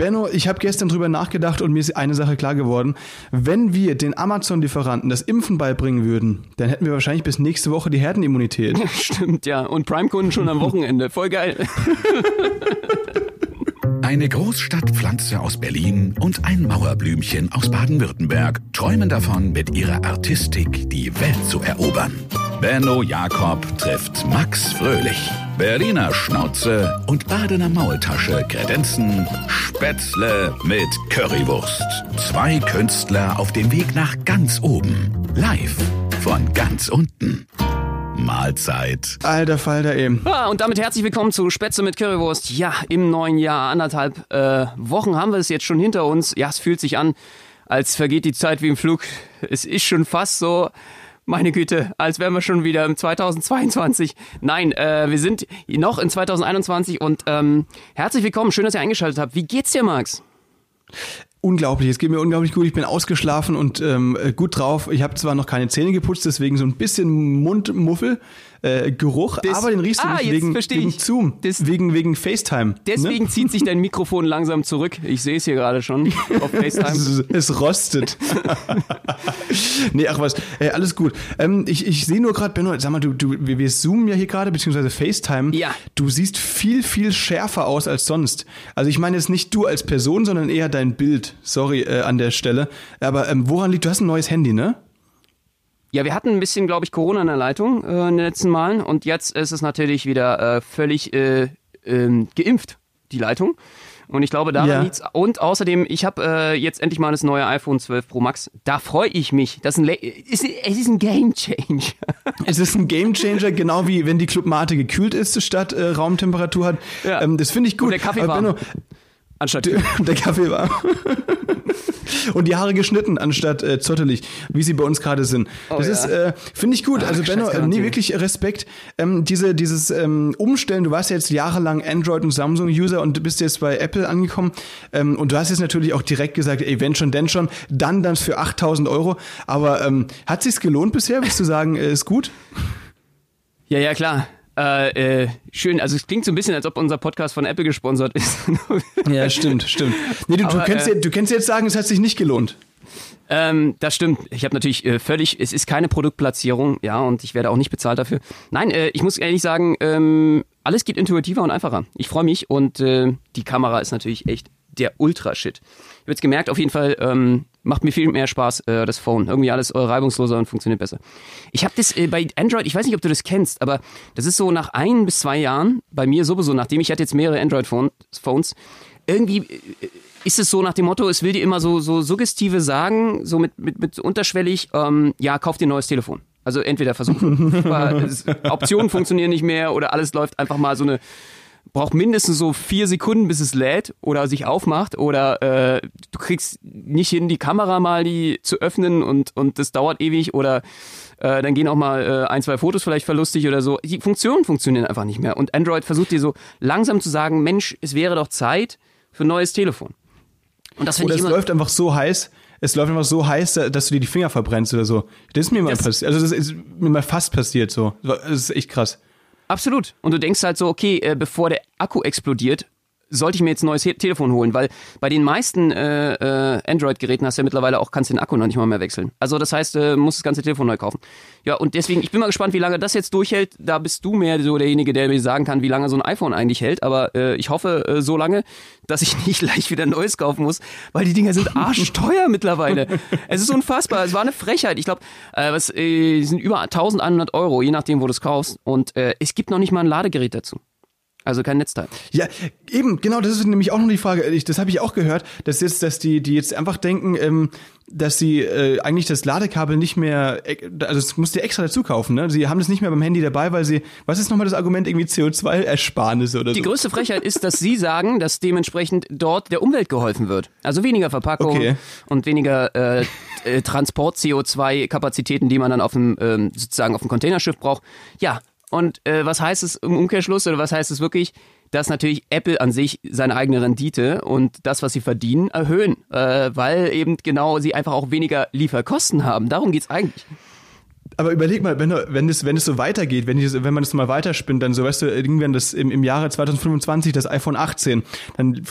Benno, ich habe gestern drüber nachgedacht und mir ist eine Sache klar geworden. Wenn wir den Amazon-Lieferanten das Impfen beibringen würden, dann hätten wir wahrscheinlich bis nächste Woche die Herdenimmunität. Stimmt, ja. Und Prime-Kunden schon am Wochenende. Voll geil. Eine Großstadtpflanze aus Berlin und ein Mauerblümchen aus Baden-Württemberg träumen davon, mit ihrer Artistik die Welt zu erobern. Benno Jakob trifft Max Fröhlich. Berliner Schnauze und Badener Maultasche kredenzen Spätzle mit Currywurst. Zwei Künstler auf dem Weg nach ganz oben. Live von ganz unten. Mahlzeit. Alter Falter eben. Ja, und damit herzlich willkommen zu Spätzle mit Currywurst. Ja, im neuen Jahr, anderthalb äh, Wochen haben wir es jetzt schon hinter uns. Ja, es fühlt sich an, als vergeht die Zeit wie im Flug. Es ist schon fast so, meine Güte, als wären wir schon wieder im 2022. Nein, äh, wir sind noch in 2021 und ähm, herzlich willkommen. Schön, dass ihr eingeschaltet habt. Wie geht's dir, Max? Unglaublich, es geht mir unglaublich gut. Ich bin ausgeschlafen und ähm, gut drauf. Ich habe zwar noch keine Zähne geputzt, deswegen so ein bisschen Mundmuffel äh, Geruch, Das- aber den riechst du Ah, nicht wegen, wegen. Zoom, Das- wegen, wegen FaceTime. Deswegen Ne? zieht sich dein Mikrofon langsam zurück. Ich sehe es hier gerade schon auf FaceTime. Es, es rostet. nee, ach was, äh, alles gut. Ähm, ich ich sehe nur gerade, Benno, sag mal, du, du, wir, wir zoomen ja hier gerade, beziehungsweise FaceTime. Ja. Du siehst viel, viel schärfer aus als sonst. Also ich meine jetzt nicht du als Person, sondern eher dein Bild. Sorry äh, an der Stelle. Aber ähm, woran liegt, du hast ein neues Handy, ne? Ja, wir hatten ein bisschen, glaube ich, Corona in der Leitung äh, in den letzten Malen und jetzt ist es natürlich wieder äh, völlig äh, ähm, geimpft, die Leitung. Und ich glaube, daran Ja. liegt's. Und außerdem, ich habe äh, jetzt endlich mal das neue iPhone 12 Pro Max. Da freue ich mich. Das ist ein, Le ist, es ist ein Game Change. Es ist ein Gamechanger, genau wie wenn die Clubmate gekühlt ist statt äh, Raumtemperatur hat. Ja. Ähm, das finde ich gut. Und der Kaffee Aber warm. Benno, Anstatt der Kaffee war. Und die Haare geschnitten, anstatt äh, zottelig, wie sie bei uns gerade sind. Das ja. ist, äh, finde ich gut. also scheiß Benno, äh, nee, wirklich Respekt. Ähm, diese, dieses ähm, Umstellen, du warst ja jetzt jahrelang Android- und Samsung-User und bist jetzt bei Apple angekommen. Ähm, und du hast jetzt natürlich auch direkt gesagt, ey, wenn schon, denn schon, dann dann für 8000 Euro. Aber ähm, hat sich's gelohnt bisher? Willst du sagen, äh, ist gut? Ja, ja, klar. Äh, äh, schön, also es klingt so ein bisschen, als ob unser Podcast von Apple gesponsert ist. Ja, stimmt, stimmt. Nee, du, du, Aber, kannst äh, du kannst jetzt sagen, es hat sich nicht gelohnt. Ähm, das stimmt. Ich habe natürlich äh, völlig, es ist keine Produktplatzierung, ja, und ich werde auch nicht bezahlt dafür. Nein, äh, ich muss ehrlich sagen, ähm, alles geht intuitiver und einfacher. Ich freue mich und äh, die Kamera ist natürlich echt der Ultra-Shit. Ich habe jetzt gemerkt, auf jeden Fall ähm, macht mir viel mehr Spaß, äh, das Phone. Irgendwie alles äh, reibungsloser und funktioniert besser. Ich habe das äh, bei Android, ich weiß nicht, ob du das kennst, aber das ist so nach ein bis zwei Jahren, bei mir sowieso, nachdem ich hatte jetzt mehrere Android-Phones, irgendwie äh, ist es so nach dem Motto, es will dir immer so, so suggestive sagen, so mit, mit, mit unterschwellig, ähm, ja, kauf dir ein neues Telefon. Also entweder versuchen, Optionen funktionieren nicht mehr oder alles läuft einfach mal so eine, braucht mindestens so vier Sekunden, bis es lädt oder sich aufmacht oder äh, du kriegst nicht hin, die Kamera mal die zu öffnen und, und das dauert ewig oder äh, dann gehen auch mal äh, ein, zwei Fotos vielleicht verlustig oder so. Die Funktionen funktionieren einfach nicht mehr und Android versucht dir so langsam zu sagen, Mensch, es wäre doch Zeit für ein neues Telefon. Und das finde ich es immer... läuft einfach so heiß, es läuft einfach so heiß, da- dass du dir die Finger verbrennst oder so. Das ist mir mal passiert. Also das ist mir mal fast passiert so. Das ist echt krass. Absolut. Und du denkst halt so, okay, äh, bevor der Akku explodiert, sollte ich mir jetzt ein neues He Telefon holen, weil bei den meisten äh, äh, Android-Geräten hast du ja mittlerweile auch, kannst den Akku noch nicht mal mehr wechseln. Also das heißt, äh, musst das ganze Telefon neu kaufen. Ja, und deswegen, ich bin mal gespannt, wie lange das jetzt durchhält. Da bist du mehr so derjenige, der mir sagen kann, wie lange so ein iPhone eigentlich hält. Aber äh, ich hoffe äh, so lange, dass ich nicht gleich wieder ein neues kaufen muss, weil die Dinger sind arschteuer mittlerweile. Es ist unfassbar. Es war eine Frechheit. Ich glaube, äh, was äh, sind über 1100 Euro, je nachdem, wo du es kaufst. Und äh, es gibt noch nicht mal ein Ladegerät dazu. Also kein Netzteil. Ja, eben, genau, das ist nämlich auch noch die Frage. Ich, das habe ich auch gehört, dass jetzt, dass die, die jetzt einfach denken, ähm, dass sie äh, eigentlich das Ladekabel nicht mehr, äh, also es musst du extra dazu kaufen, ne? Sie haben das nicht mehr beim Handy dabei, weil sie, was ist nochmal das Argument, irgendwie CO2-Ersparnisse oder Die so? größte Frechheit ist, dass sie sagen, dass dementsprechend dort der Umwelt geholfen wird. Also weniger Verpackung Okay. und weniger äh, äh, Transport-CO2-Kapazitäten, die man dann auf dem ähm, sozusagen auf dem Containerschiff braucht. Ja, und äh, was heißt es im Umkehrschluss oder was heißt es wirklich? Dass natürlich Apple an sich seine eigene Rendite und das, was sie verdienen, erhöhen, äh, weil eben genau sie einfach auch weniger Lieferkosten haben. Darum geht's eigentlich. aber überleg mal, wenn, wenn, es, wenn es so weitergeht, wenn, die, wenn man es mal weiterspinnt, dann so, weißt du, irgendwann das im, im Jahre 2025 das iPhone 18, dann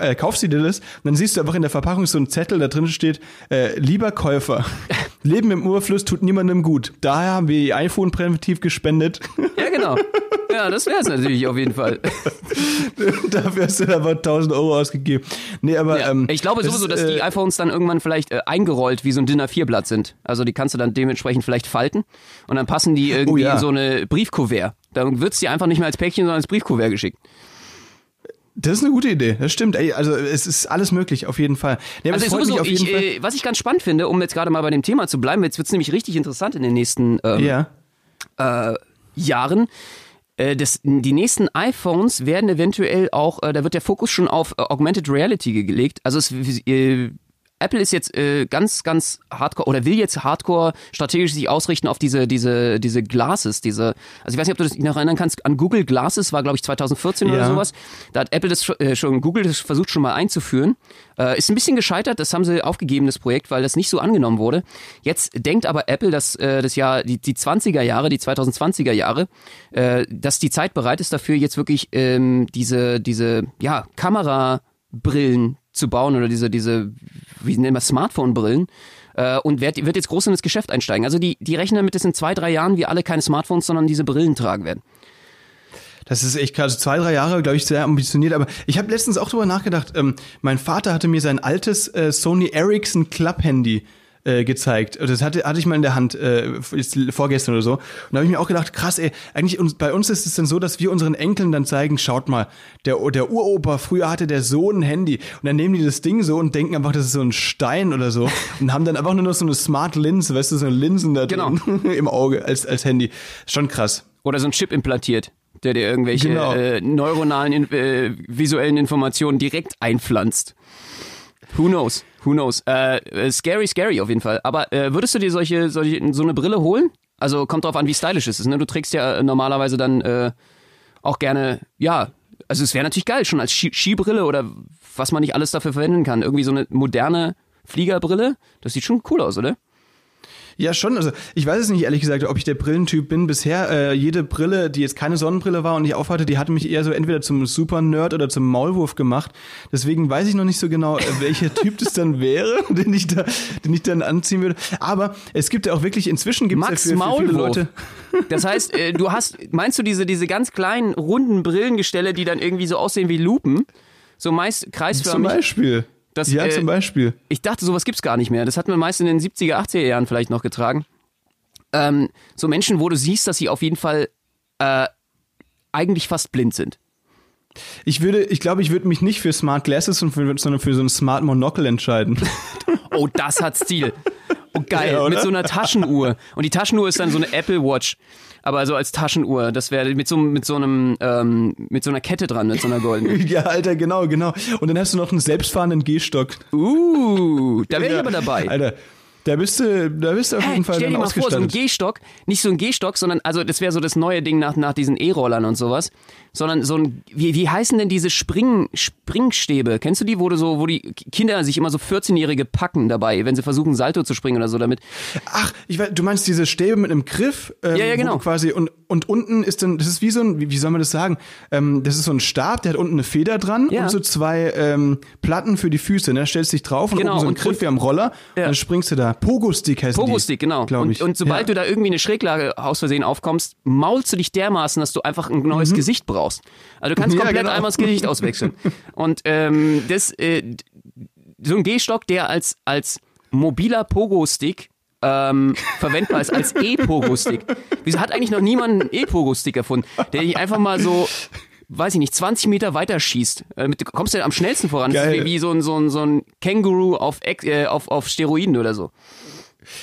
äh, kaufst du dir das und dann siehst du einfach in der Verpackung so einen Zettel, da drin steht, äh, lieber Käufer, Leben im Urfluss tut niemandem gut. Daher haben wir ihr iPhone präventiv gespendet. Ja, genau. Ja, das wäre es natürlich auf jeden Fall. Dafür hast du aber 1000 Euro ausgegeben. Nee, aber ja, ähm, ich glaube sowieso, dass äh, die iPhones dann irgendwann vielleicht äh, eingerollt wie so ein DIN A4-Blatt sind. Also die kannst du dann dementsprechend vielleicht falten und dann passen die irgendwie oh, ja. in so eine Briefkuvert. Dann wird's dir einfach nicht mehr als Päckchen, sondern als Briefkuvert geschickt. Das ist eine gute Idee, das stimmt. Ey, also es ist alles möglich, auf jeden Fall. Ja, also sowieso, ich, äh, was ich ganz spannend finde, um jetzt gerade mal bei dem Thema zu bleiben, jetzt wird's nämlich richtig interessant in den nächsten ähm, ja. äh, Jahren. Äh, das, die nächsten iPhones werden eventuell auch, äh, da wird der Fokus schon auf äh, Augmented Reality gelegt. Also es, Apple ist jetzt äh, ganz, ganz hardcore oder will jetzt hardcore strategisch sich ausrichten auf diese, diese, diese Glasses, diese, also ich weiß nicht, ob du das noch erinnern kannst, an Google Glasses war, glaube ich, 2014 ja. oder sowas. Da hat Apple das äh, schon, Google das versucht schon mal einzuführen. Äh, ist ein bisschen gescheitert, das haben sie aufgegeben, das Projekt, weil das nicht so angenommen wurde. Jetzt denkt aber Apple, dass äh, das Jahr, die, die 20er Jahre, die 2020er Jahre, äh, dass die Zeit bereit ist dafür, jetzt wirklich ähm, diese, diese, ja, Kamerabrillen zu bauen oder diese, diese, wie nennen wir Smartphone-Brillen äh, und wird, jetzt groß in das Geschäft einsteigen. Also die, die rechnen damit, dass in zwei, drei Jahren wir alle keine Smartphones, sondern diese Brillen tragen werden. Das ist echt krass. Zwei, drei Jahre, glaube ich, sehr ambitioniert. Aber ich habe letztens auch drüber nachgedacht. Ähm, mein Vater hatte mir sein altes äh, Sony Ericsson Club Handy äh, gezeigt. Das hatte, hatte ich mal in der Hand, äh, vorgestern oder so. Und da habe ich mir auch gedacht, krass, ey, eigentlich uns, bei uns ist es dann so, dass wir unseren Enkeln dann zeigen, schaut mal, der, der Uropa, früher hatte der so ein Handy. Und dann nehmen die das Ding so und denken einfach, das ist so ein Stein oder so. Und haben dann einfach nur noch so eine Smart Linse, weißt du, so eine Linsen da drin genau. im Auge als, als Handy. Schon krass. Oder so ein Chip implantiert der dir irgendwelche genau. äh, neuronalen äh, visuellen Informationen direkt einpflanzt. Who knows? Who knows? Äh, äh, scary, scary auf jeden Fall. Aber äh, würdest du dir solche, solche, so eine Brille holen? Also kommt drauf an, wie stylisch es ist. Ne? Du trägst ja normalerweise dann äh, auch gerne, ja, also es wäre natürlich geil, schon als Ski Skibrille oder was man nicht alles dafür verwenden kann. Irgendwie so eine moderne Fliegerbrille. Das sieht schon cool aus, oder? Ja, schon. Also ich weiß es nicht ehrlich gesagt, ob ich der Brillentyp bin. Bisher äh, jede Brille, die jetzt keine Sonnenbrille war und ich aufhatte, die hatte mich eher so entweder zum Super-Nerd oder zum Maulwurf gemacht. Deswegen weiß ich noch nicht so genau, äh, welcher Typ das dann wäre, den ich da, den ich dann anziehen würde. Aber es gibt ja auch wirklich inzwischen gibt es ja für, für viele Leute. Das heißt, äh, du hast, meinst du diese diese ganz kleinen runden Brillengestelle, die dann irgendwie so aussehen wie Lupen? So meist kreisförmig. Zum Beispiel. Das, ja, äh, zum Beispiel. Ich dachte, sowas gibt's gar nicht mehr. Das hat man meist in den 70er, 80er Jahren vielleicht noch getragen. Ähm, so Menschen, wo du siehst, dass sie auf jeden Fall äh, eigentlich fast blind sind. Ich würde, ich glaube, ich würde mich nicht für Smart Glasses, sondern für so ein Smart Monocle entscheiden. oh, das hat Stil. Oh, geil. Ja, mit so einer Taschenuhr. Und die Taschenuhr ist dann so eine Apple Watch aber also als Taschenuhr. Das wäre mit so, mit so einem, ähm, mit so einer Kette dran, mit so einer goldenen. ja, Alter, genau, genau. Und dann hast du noch einen selbstfahrenden Gehstock. Uh, da wäre ich aber dabei. Alter. Da bist du, da bist du auf jeden Fall Stell dir mal vor, so ein Gehstock, nicht so ein Gehstock, sondern, also das wäre so das neue Ding nach, nach diesen E-Rollern und sowas, sondern so ein, wie, wie heißen denn diese Spring, Springstäbe? Kennst du die, wo du so, wo die Kinder sich immer so 14-Jährige packen dabei, wenn sie versuchen, Salto zu springen oder so damit? Ach, ich weiß, du meinst diese Stäbe mit einem Griff? Ähm, ja, ja, genau. quasi, und, und unten ist dann, das ist wie so ein, wie, wie soll man das sagen? Ähm, das ist so ein Stab, der hat unten eine Feder dran ja. und so zwei ähm, Platten für die Füße, ne? Da stellst du dich drauf und genau, oben so ein Griff wie am Roller ja. und dann springst du da. Pogo-Stick heißt Pogo-Stick, genau. Und, und sobald ja. du da irgendwie eine Schräglage aus Versehen aufkommst, maulst du dich dermaßen, dass du einfach ein neues mhm. Gesicht brauchst. Also du kannst komplett genau. einmal das Gesicht auswechseln. Und ähm, das, äh, so ein Gehstock, der als, als mobiler Pogo-Stick ähm, verwendbar ist als E-Pogo-Stick. Wieso hat eigentlich noch niemand einen E-Pogo-Stick erfunden, der dich einfach mal so weiß ich nicht, 20 Meter weiter schießt. Äh, mit, kommst du am schnellsten voran. Geil. Wie, wie so ein, so ein, so ein Känguru auf, äh, auf, auf Steroiden oder so.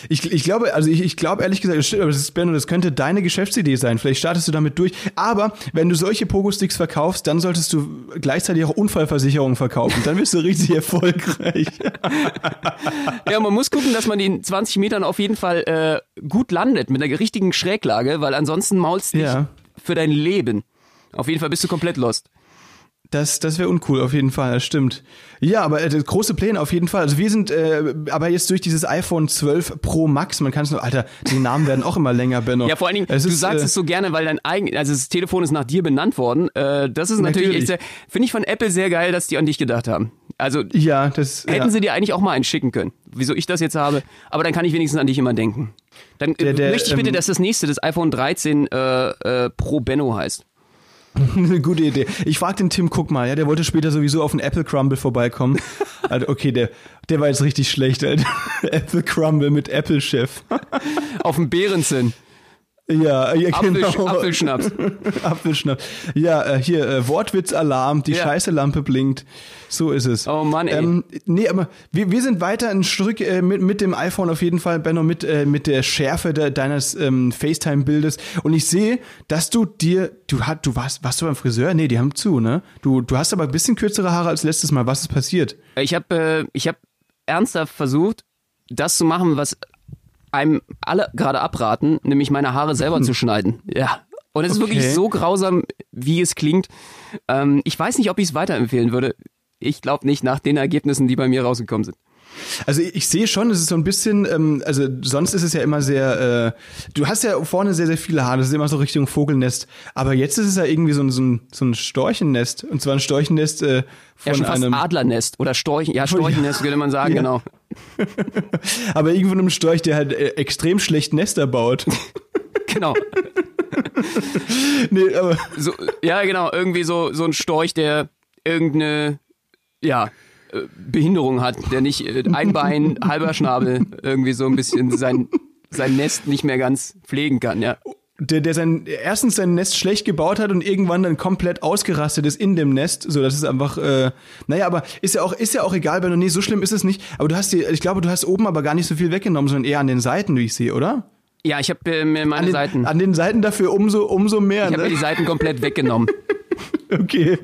Ich, ich glaube, also ich, ich glaube ehrlich gesagt, das stimmt, aber das ist Benno, das könnte deine Geschäftsidee sein. Vielleicht startest du damit durch. Aber wenn du solche Pogo-Sticks verkaufst, dann solltest du gleichzeitig auch Unfallversicherungen verkaufen. Dann bist du richtig erfolgreich. ja, man muss gucken, dass man in 20 Metern auf jeden Fall äh, gut landet mit einer richtigen Schräglage, weil ansonsten maulst du ja. für dein Leben. Auf jeden Fall bist du komplett lost. Das, das wäre uncool, auf jeden Fall, das stimmt. Ja, aber äh, große Pläne auf jeden Fall. Also wir sind äh, aber jetzt durch dieses iPhone 12 Pro Max, man kann es nur, Alter, die Namen werden auch immer länger, Benno. Ja, vor allen Dingen, es du ist, sagst äh, es so gerne, weil dein eigen, also das Telefon ist nach dir benannt worden. Äh, das ist natürlich, natürlich. finde ich von Apple sehr geil, dass die an dich gedacht haben. Also ja, das hätten ja. sie dir eigentlich auch mal einen schicken können. Wieso ich das jetzt habe, aber dann kann ich wenigstens an dich immer denken. Dann der, der, möchte ich bitte, ähm, dass das nächste, das iPhone 13 äh, äh, Pro Benno heißt. Eine gute Idee. Ich frag den Tim Cook mal, ja, der wollte später sowieso auf den Apple Crumble vorbeikommen. Also, okay, der, der war jetzt richtig schlecht, Alter. Apple Crumble mit Apple-Chef. auf dem Bärenzinn. Ja, ja genau. Apfelschnaps. Apfelschnaps. Ja, äh, hier, äh, Wortwitz-Alarm, die ja. scheiße Lampe blinkt. So ist es. Oh Mann, ey. Ähm, nee, aber wir, wir sind weiter ein Stück äh, mit, mit dem iPhone auf jeden Fall, Benno, mit, äh, mit der Schärfe de, deines ähm, FaceTime-Bildes. Und ich sehe, dass du dir, du, hat, du warst, warst du beim Friseur? Nee, die haben zu, ne? Du, du hast aber ein bisschen kürzere Haare als letztes Mal. Was ist passiert? Ich habe äh, ich hab ernsthaft versucht, das zu machen, was einem alle gerade abraten, nämlich meine Haare selber zu schneiden. Ja. Und es ist okay. wirklich so grausam, wie es klingt. Ähm, ich weiß nicht, ob ich es weiterempfehlen würde. Ich glaube nicht nach den Ergebnissen, die bei mir rausgekommen sind. Also ich, ich sehe schon, es ist so ein bisschen, ähm, also sonst ist es ja immer sehr, äh, du hast ja vorne sehr, sehr viele Haare, das ist immer so Richtung Vogelnest. Aber jetzt ist es ja irgendwie so ein, so ein, so ein Storchennest. Und zwar ein Storchennest äh, von ja, schon fast einem Adlernest oder Storchen, ja, Storchennest würde man sagen, ja. genau. Aber irgendwo einem Storch, der halt äh, extrem schlecht Nester baut. genau. nee, aber so, ja, genau, irgendwie so, so ein Storch, der irgendeine, ja, Behinderung hat, der nicht äh, ein Bein, halber Schnabel irgendwie so ein bisschen sein, sein Nest nicht mehr ganz pflegen kann, ja der, der sein, erstens sein Nest schlecht gebaut hat und irgendwann dann komplett ausgerastet ist in dem Nest. So, das ist einfach, äh, naja, aber ist ja auch, ist ja auch egal, Benno, nee, so schlimm ist es nicht. Aber du hast die, ich glaube, du hast oben aber gar nicht so viel weggenommen, sondern eher an den Seiten, wie ich sehe, oder? Ja, ich habe äh, mir meine an den, Seiten. An den Seiten dafür umso, umso mehr. Ich habe ne? mir die Seiten komplett weggenommen. okay.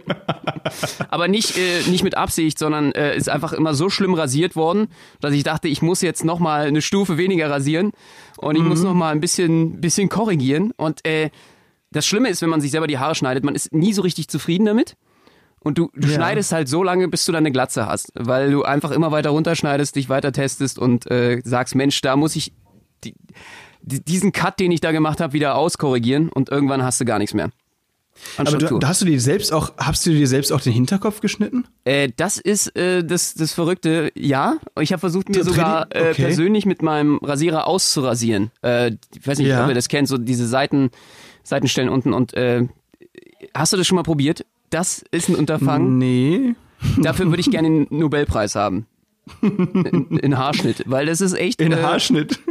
Aber nicht, äh, nicht mit Absicht, sondern äh, ist einfach immer so schlimm rasiert worden, dass ich dachte, ich muss jetzt nochmal eine Stufe weniger rasieren und ich mhm. muss nochmal ein bisschen, bisschen korrigieren. Und äh, das Schlimme ist, wenn man sich selber die Haare schneidet, man ist nie so richtig zufrieden damit. Und du, du ja. schneidest halt so lange, bis du deine Glatze hast, weil du einfach immer weiter runterschneidest, dich weiter testest und äh, sagst, Mensch, da muss ich die, die, diesen Cut, den ich da gemacht habe, wieder auskorrigieren und irgendwann hast du gar nichts mehr. Aber du, hast du dir selbst auch, hast du dir selbst auch den Hinterkopf geschnitten? Äh, das ist äh, das, das Verrückte, ja. Ich habe versucht, mir sogar äh, okay. persönlich mit meinem Rasierer auszurasieren. Äh, ich weiß nicht, ja. ob ihr das kennt, so diese Seiten, Seitenstellen unten. Und äh, hast du das schon mal probiert? Das ist ein Unterfangen. Nee. Dafür würde ich gerne den Nobelpreis haben. In, in, Haarschnitt, weil das ist echt. In äh, Haarschnitt.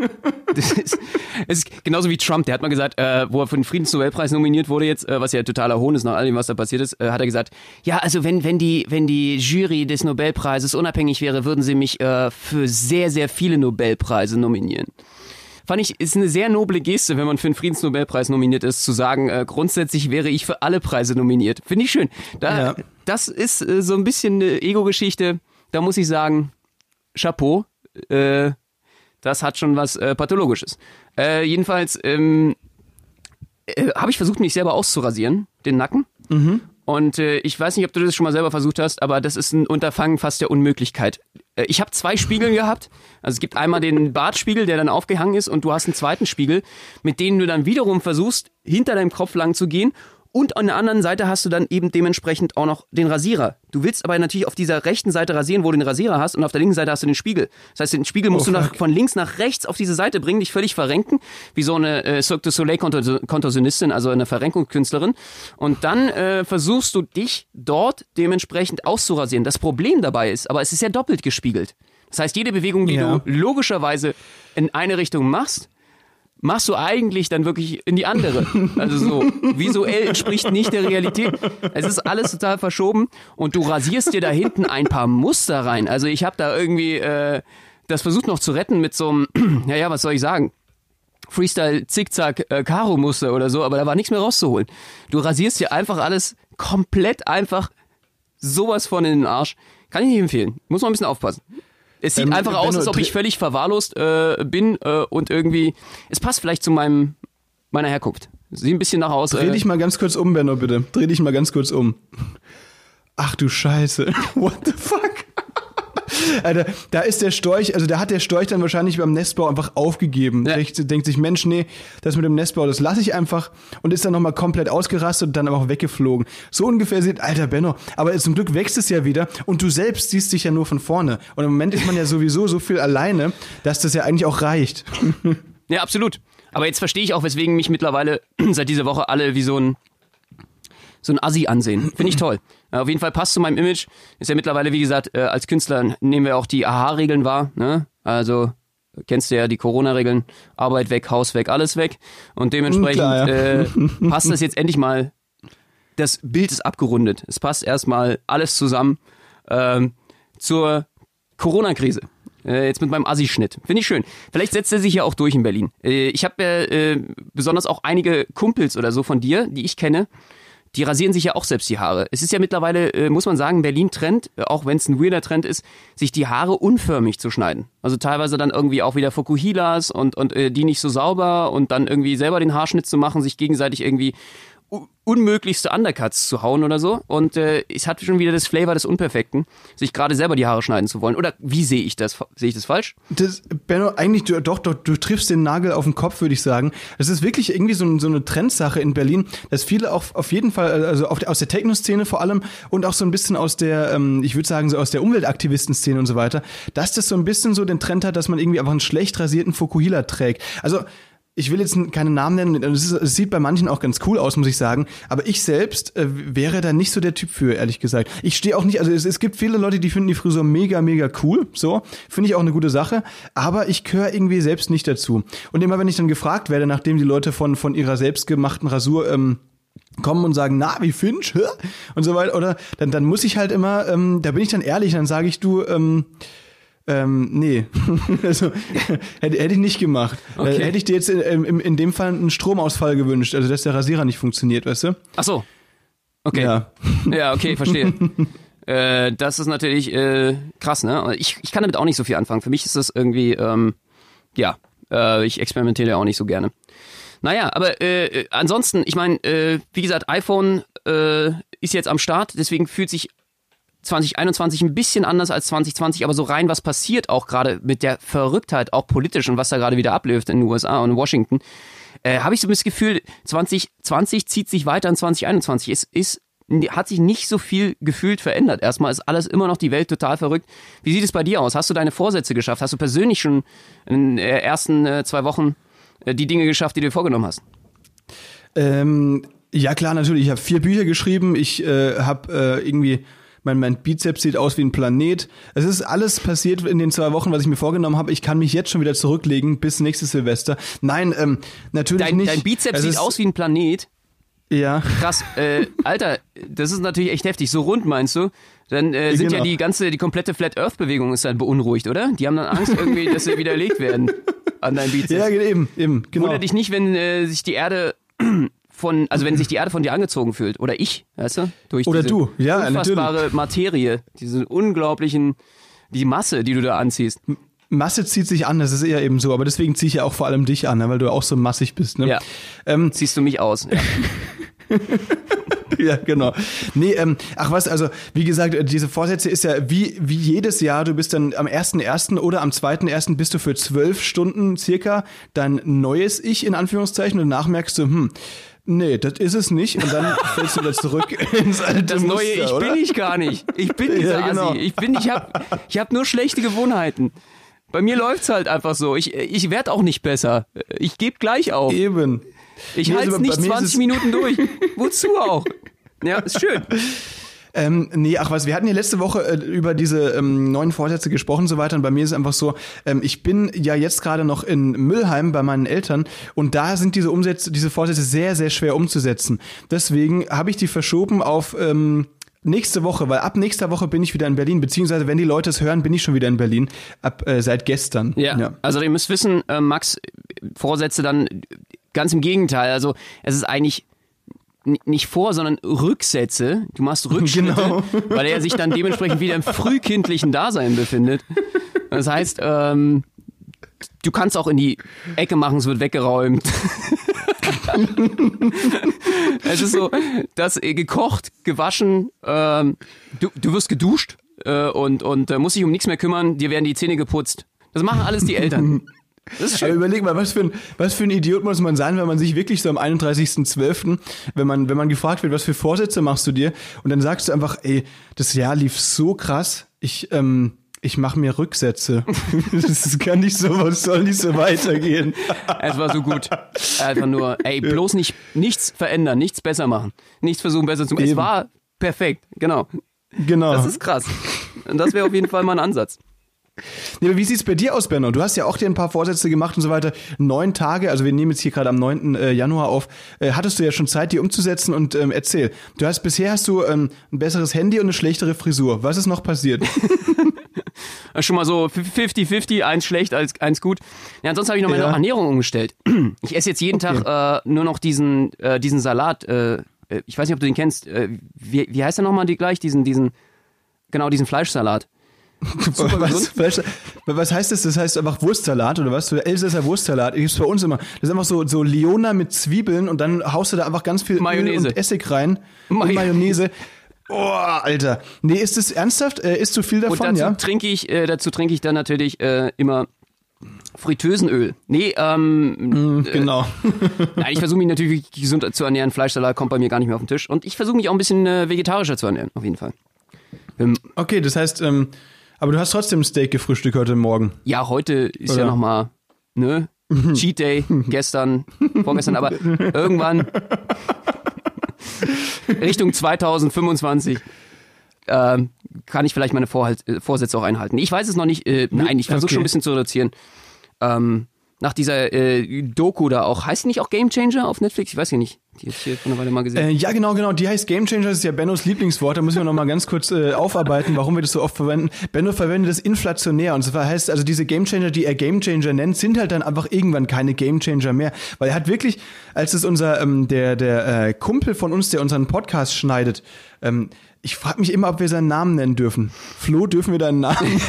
Das ist, es ist genauso wie Trump, der hat mal gesagt, äh, wo er für den Friedensnobelpreis nominiert wurde jetzt, äh, was ja totaler Hohn ist nach all dem, was da passiert ist, äh, hat er gesagt, ja, also wenn, wenn die, wenn die Jury des Nobelpreises unabhängig wäre, würden sie mich äh, für sehr, sehr viele Nobelpreise nominieren. Fand ich, ist eine sehr noble Geste, wenn man für den Friedensnobelpreis nominiert ist, zu sagen, äh, grundsätzlich wäre ich für alle Preise nominiert. Finde ich schön. Da, ja. Das ist so ein bisschen eine Ego-Geschichte. Da muss ich sagen, Chapeau. Äh, das hat schon was äh, Pathologisches. Äh, jedenfalls ähm, äh, habe ich versucht, mich selber auszurasieren, den Nacken. Mhm. Und äh, ich weiß nicht, ob du das schon mal selber versucht hast, aber das ist ein Unterfangen fast der Unmöglichkeit. Äh, ich habe zwei Spiegel gehabt. Also es gibt einmal den Bartspiegel, der dann aufgehangen ist, und du hast einen zweiten Spiegel, mit dem du dann wiederum versuchst, hinter deinem Kopf lang zu gehen und an der anderen Seite hast du dann eben dementsprechend auch noch den Rasierer. Du willst aber natürlich auf dieser rechten Seite rasieren, wo du den Rasierer hast, und auf der linken Seite hast du den Spiegel. Das heißt, den Spiegel musst oh, du nach, von links nach rechts auf diese Seite bringen, dich völlig verrenken, wie so eine äh, Cirque du Soleil Kontorsionistin, also eine Verrenkungskünstlerin. Und dann äh, versuchst du dich dort dementsprechend auszurasieren. Das Problem dabei ist, aber es ist ja doppelt gespiegelt. Das heißt, jede Bewegung, die ja. du logischerweise in eine Richtung machst, machst du eigentlich dann wirklich in die andere. Also so, visuell entspricht nicht der Realität. Es ist alles total verschoben und du rasierst dir da hinten ein paar Muster rein. Also ich habe da irgendwie äh, das versucht noch zu retten mit so einem, naja, was soll ich sagen? Freestyle Zickzack äh, Karo Muster oder so, aber da war nichts mehr rauszuholen. Du rasierst dir einfach alles komplett einfach sowas von in den Arsch. Kann ich nicht empfehlen. Muss man ein bisschen aufpassen. Es sieht ähm, einfach aus, als ob ich völlig verwahrlost äh, bin äh, und irgendwie. Es passt vielleicht zu meinem meiner Herkunft. Sieht ein bisschen nach aus. Dreh äh, dich mal ganz kurz um, Benno, bitte. Dreh dich mal ganz kurz um. Ach du Scheiße. What the fuck? Alter, da ist der Storch, also da hat der Storch dann wahrscheinlich beim Nestbau einfach aufgegeben. Ja. Denkt, denkt sich, Mensch, nee, das mit dem Nestbau, das lasse ich einfach und ist dann nochmal komplett ausgerastet und dann aber auch weggeflogen. So ungefähr sieht, alter Benno, aber zum Glück wächst es ja wieder und du selbst siehst dich ja nur von vorne. Und im Moment ist man ja sowieso so viel alleine, dass das ja eigentlich auch reicht. Ja, absolut. Aber jetzt verstehe ich auch, weswegen mich mittlerweile seit dieser Woche alle wie so ein so ein Assi ansehen. Finde ich toll. Ja, auf jeden Fall passt zu meinem Image. Ist ja mittlerweile, wie gesagt, äh, als Künstler nehmen wir auch die AHA-Regeln wahr. Ne? Also kennst du ja die Corona-Regeln, Arbeit weg, Haus weg, alles weg. Und dementsprechend Klar, ja. äh, passt das jetzt endlich mal. Das Bild ist abgerundet. Es passt erstmal alles zusammen ähm, zur Corona-Krise. Äh, jetzt mit meinem Assi-Schnitt. Finde ich schön. Vielleicht setzt er sich ja auch durch in Berlin. Äh, ich habe äh, besonders auch einige Kumpels oder so von dir, die ich kenne, die rasieren sich ja auch selbst die Haare. Es ist ja mittlerweile, äh, muss man sagen, Berlin-Trend, äh, auch wenn es ein weirder Trend ist, sich die Haare unförmig zu schneiden. Also teilweise dann irgendwie auch wieder Fokuhilas und, und äh, die nicht so sauber und dann irgendwie selber den Haarschnitt zu machen, sich gegenseitig irgendwie unmöglichste Undercuts zu hauen oder so. Und äh, es hat schon wieder das Flavor des Unperfekten, sich gerade selber die Haare schneiden zu wollen. Oder wie sehe ich das? Sehe ich das falsch? Das, Benno, eigentlich, du, doch, doch, du triffst den Nagel auf den Kopf, würde ich sagen. Das ist wirklich irgendwie so, so eine Trendsache in Berlin, dass viele auch auf jeden Fall, also auf, aus der Techno-Szene vor allem und auch so ein bisschen aus der, ähm, ich würde sagen, so aus der Umweltaktivisten-Szene und so weiter, dass das so ein bisschen so den Trend hat, dass man irgendwie einfach einen schlecht rasierten Fukuhila trägt. Also, ich will jetzt keine Namen nennen, es sieht bei manchen auch ganz cool aus, muss ich sagen. Aber ich selbst äh, wäre da nicht so der Typ für, ehrlich gesagt. Ich stehe auch nicht, also es, es gibt viele Leute, die finden die Frisur mega, mega cool. So, finde ich auch eine gute Sache. Aber ich gehöre irgendwie selbst nicht dazu. Und immer wenn ich dann gefragt werde, nachdem die Leute von, von ihrer selbstgemachten Rasur ähm, kommen und sagen, na, wie Finch? Hä? Und so weiter, oder dann, dann muss ich halt immer, ähm, da bin ich dann ehrlich, dann sage ich du, ähm, ähm, nee, also hätte, hätte ich nicht gemacht. Okay. Äh, hätte ich dir jetzt in, in, in dem Fall einen Stromausfall gewünscht, also dass der Rasierer nicht funktioniert, weißt du? Ach so. Okay. Ja. Ja, okay, verstehe. äh, das ist natürlich äh, krass, ne? Ich, ich kann damit auch nicht so viel anfangen. Für mich ist das irgendwie, ähm, ja, äh, ich experimentiere ja auch nicht so gerne. Naja, aber äh, äh, ansonsten, ich meine, äh, wie gesagt, iPhone äh, ist jetzt am Start, deswegen fühlt sich 2021 ein bisschen anders als 2020, aber so rein, was passiert auch gerade mit der Verrücktheit, auch politisch und was da gerade wieder abläuft in den USA und in Washington, äh, habe ich so das Gefühl, 2020 zieht sich weiter in 2021. Es ist hat sich nicht so viel gefühlt verändert. Erstmal ist alles immer noch die Welt total verrückt. Wie sieht es bei dir aus? Hast du deine Vorsätze geschafft? Hast du persönlich schon in den äh, ersten äh, zwei Wochen äh, die Dinge geschafft, die du dir vorgenommen hast? Ähm, ja klar, natürlich. Ich habe vier Bücher geschrieben. Ich äh, habe äh, irgendwie mein, mein Bizeps sieht aus wie ein Planet. Es ist alles passiert in den zwei Wochen, was ich mir vorgenommen habe. Ich kann mich jetzt schon wieder zurücklegen bis nächstes Silvester. Nein, ähm, natürlich Dein, nicht. dein Bizeps Es sieht aus wie ein Planet. Ja. Krass, äh, Alter, das ist natürlich echt heftig. So rund meinst du? Dann äh, sind ja Genau. die ganze, die komplette Flat Earth Bewegung ist dann beunruhigt, oder? Die haben dann Angst irgendwie, dass sie widerlegt werden an deinem Bizeps. Ja, eben, eben, genau. Wundert dich nicht, wenn äh, sich die Erde von, also wenn sich die Erde von dir angezogen fühlt. Oder ich, weißt du? Durch Oder diese du, ja, unfassbare Materie, diese unglaublichen, die Masse, die du da anziehst. Masse zieht sich an, das ist eher eben so, aber deswegen ziehe ich ja auch vor allem dich an, ne, weil du auch so massig bist. Ne? Ja. Ähm, Ziehst du mich aus. Ja. ja, genau. Nee, ähm, ach was, also wie gesagt, äh, diese Vorsätze ist ja wie, wie jedes Jahr, du bist dann am 1.1. oder am 2.1. bist du für zwölf Stunden circa dein neues Ich in Anführungszeichen und danach merkst du, hm, nee, das ist es nicht und dann fällst du wieder zurück ins alte Das neue Muster, Ich oder? bin ich gar nicht. Ich bin dieser Ja, genau. Assi. Ich bin, ich hab, ich hab nur schlechte Gewohnheiten. Bei mir läuft's halt einfach so. Ich, ich werd auch nicht besser. Ich gebe gleich auf. Eben. Ich Nee, halte also nicht mir ist 20 es- Minuten durch. Wozu auch? Ja, ist schön. Ähm, nee, ach was, wir hatten ja letzte Woche äh, über diese ähm, neuen Vorsätze gesprochen und so weiter und bei mir ist es einfach so, ähm, ich bin ja jetzt gerade noch in Müllheim bei meinen Eltern und da sind diese Umsätze, diese Vorsätze sehr, sehr schwer umzusetzen. Deswegen habe ich die verschoben auf ähm, nächste Woche, weil ab nächster Woche bin ich wieder in Berlin, beziehungsweise wenn die Leute es hören, bin ich schon wieder in Berlin, ab äh, seit gestern. Ja. Also ihr müsst wissen, äh, Max, Vorsätze dann ganz im Gegenteil. Also es ist eigentlich nicht Vor, sondern Rücksätze. Du machst Rückschritte, Genau. weil er sich dann dementsprechend wieder im frühkindlichen Dasein befindet. Das heißt, ähm, du kannst auch in die Ecke machen, es wird weggeräumt. Es ist so, das äh, gekocht, gewaschen, ähm, du, du wirst geduscht äh, und, und äh, musst dich um nichts mehr kümmern, dir werden die Zähne geputzt. Das machen alles die Eltern. Das ist Aber überleg mal, was für, ein, was für ein Idiot muss man sein, wenn man sich wirklich so am 31.12., wenn man, wenn man gefragt wird, was für Vorsätze machst du dir, und dann sagst du einfach, ey, das Jahr lief so krass, ich, ähm, ich mache mir Rücksätze. das kann nicht so, was soll nicht so weitergehen. Es war so gut. Einfach nur, ey, bloß nicht, nichts verändern, nichts besser machen. Nichts versuchen besser zu machen. Es war perfekt, genau. Genau. Das ist krass. Und das wäre auf jeden Fall mal ein Ansatz. Nee, aber wie sieht's bei dir aus, Benno? Du hast ja auch dir ein paar Vorsätze gemacht und so weiter. Neun Tage, also wir nehmen jetzt hier gerade am 9. äh, Januar auf, äh, hattest du ja schon Zeit, die umzusetzen und ähm, erzähl. Du hast bisher hast du ähm, ein besseres Handy und eine schlechtere Frisur. Was ist noch passiert? Schon mal so 50-50, eins schlecht, eins, eins gut. Ja, ansonsten habe ich noch meine Ja. Ernährung umgestellt. Ich esse jetzt jeden Okay. Tag äh, nur noch diesen, äh, diesen Salat. Äh, äh, ich weiß nicht, ob du den kennst. Äh, wie, wie heißt der nochmal die gleich? Diesen, diesen, genau, diesen Fleischsalat. was, was, was heißt das? Das heißt einfach Wurstsalat oder was? Elsässer Wurstsalat. Gibt's bei uns immer. Das ist einfach so, so Leona mit Zwiebeln und dann haust du da einfach ganz viel Öl Mayonnaise. und Essig rein. May- Und Mayonnaise. Oh, Alter. Nee, ist das ernsthaft? Äh, isst du viel Und davon, dazu ja? trinke ich, äh, dazu trinke ich dann natürlich äh, immer Fritösenöl. Nee, ähm, Genau. nein, ich versuche mich natürlich gesund zu ernähren. Fleischsalat kommt bei mir gar nicht mehr auf den Tisch. Und ich versuche mich auch ein bisschen äh, vegetarischer zu ernähren, auf jeden Fall. Ähm, Okay, das heißt, ähm, aber du hast trotzdem Steak gefrühstückt heute Morgen. ja, heute ist Oder? ja nochmal, ne? Cheat Day, gestern, vorgestern, aber irgendwann Richtung 2025 ähm, kann ich vielleicht meine Vorhalt, äh, Vorsätze auch einhalten. Ich weiß es noch nicht. Äh, nein, ich versuche Okay. schon ein bisschen zu reduzieren. Ähm, nach dieser äh, Doku da auch, heißt die nicht auch Game Changer auf Netflix? Ich weiß ja nicht. Die ich hier vor einer Weile mal gesehen. Äh, ja, genau, genau. Die heißt Game Changer. Das ist ja Bennos Lieblingswort. Da müssen wir noch mal ganz kurz äh, aufarbeiten, warum wir das so oft verwenden. Benno verwendet das inflationär. Und zwar heißt also, diese Game Changer, die er Game Changer nennt, sind halt dann einfach irgendwann keine Game Changer mehr. Weil er hat wirklich, als es unser, ähm, der, der äh, Kumpel von uns, der unseren Podcast schneidet, ähm, ich frage mich immer, ob wir seinen Namen nennen dürfen. Flo, dürfen wir deinen Namen?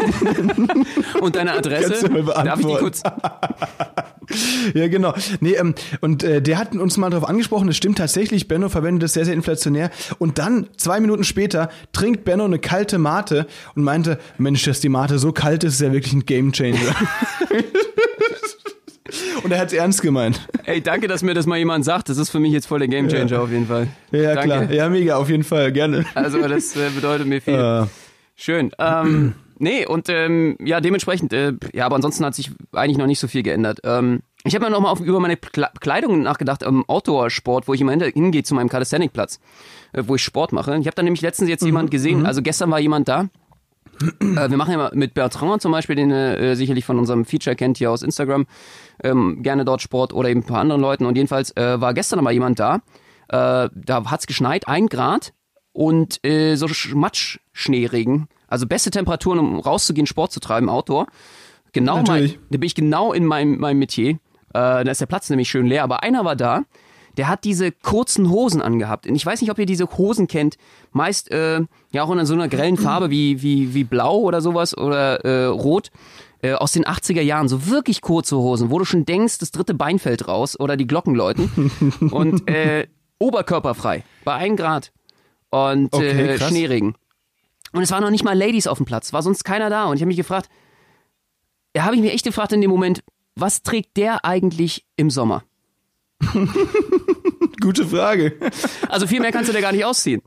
Und deine Adresse? Darf ich die kurz? Ja, genau. Nee, ähm, und äh, der hat uns mal darauf angesprochen, das stimmt tatsächlich, Benno verwendet das sehr, sehr inflationär. Und dann, zwei Minuten später, trinkt Benno eine kalte Mate und meinte, Mensch, dass die Mate so kalt ist, ist ja wirklich ein Gamechanger. und er hat es ernst gemeint. Ey, danke, dass mir das mal jemand sagt. Das ist für mich jetzt voll der Game Changer auf jeden Fall. Ja, danke. klar. Ja, mega, auf jeden Fall, gerne. Also das äh, bedeutet mir viel. Äh, Schön. Ähm, nee, und ähm, ja, dementsprechend, äh, ja, aber ansonsten hat sich eigentlich noch nicht so viel geändert. Ähm, ich habe mir nochmal über meine Kle Kleidung nachgedacht, im Outdoor-Sport, wo ich immer hingehe zu meinem Calisthenic-Platz, äh, wo ich Sport mache. Ich habe da nämlich letztens jetzt jemand gesehen, also gestern war jemand da, äh, wir machen ja mal mit Bertrand zum Beispiel, den ihr äh, sicherlich von unserem Feature kennt hier aus Instagram, ähm, gerne dort Sport oder eben ein paar anderen Leuten. Und jedenfalls äh, war gestern aber jemand da, äh, da hat's geschneit, ein Grad und äh, so Sch- Matsch-Schneeregen. Also beste Temperaturen, um rauszugehen, Sport zu treiben, Outdoor. Genau mein, da bin ich genau in meinem, meinem Metier. Äh, da ist der Platz nämlich schön leer, aber einer war da, der hat diese kurzen Hosen angehabt. Und ich weiß nicht, ob ihr diese Hosen kennt. Meist äh, ja auch in so einer grellen Farbe wie, wie, wie blau oder sowas oder äh, rot. Äh, aus den 80er Jahren, so wirklich kurze Hosen, wo du schon denkst, das dritte Bein fällt raus oder die Glocken läuten. Und äh, oberkörperfrei, bei 1 Grad. Und Okay, äh. Schneeregen. Und es waren noch nicht mal Ladies auf dem Platz, war sonst keiner da. Und ich habe mich gefragt, da habe ich mich echt gefragt in dem Moment, was trägt der eigentlich im Sommer? gute Frage. Also viel mehr kannst du da gar nicht ausziehen.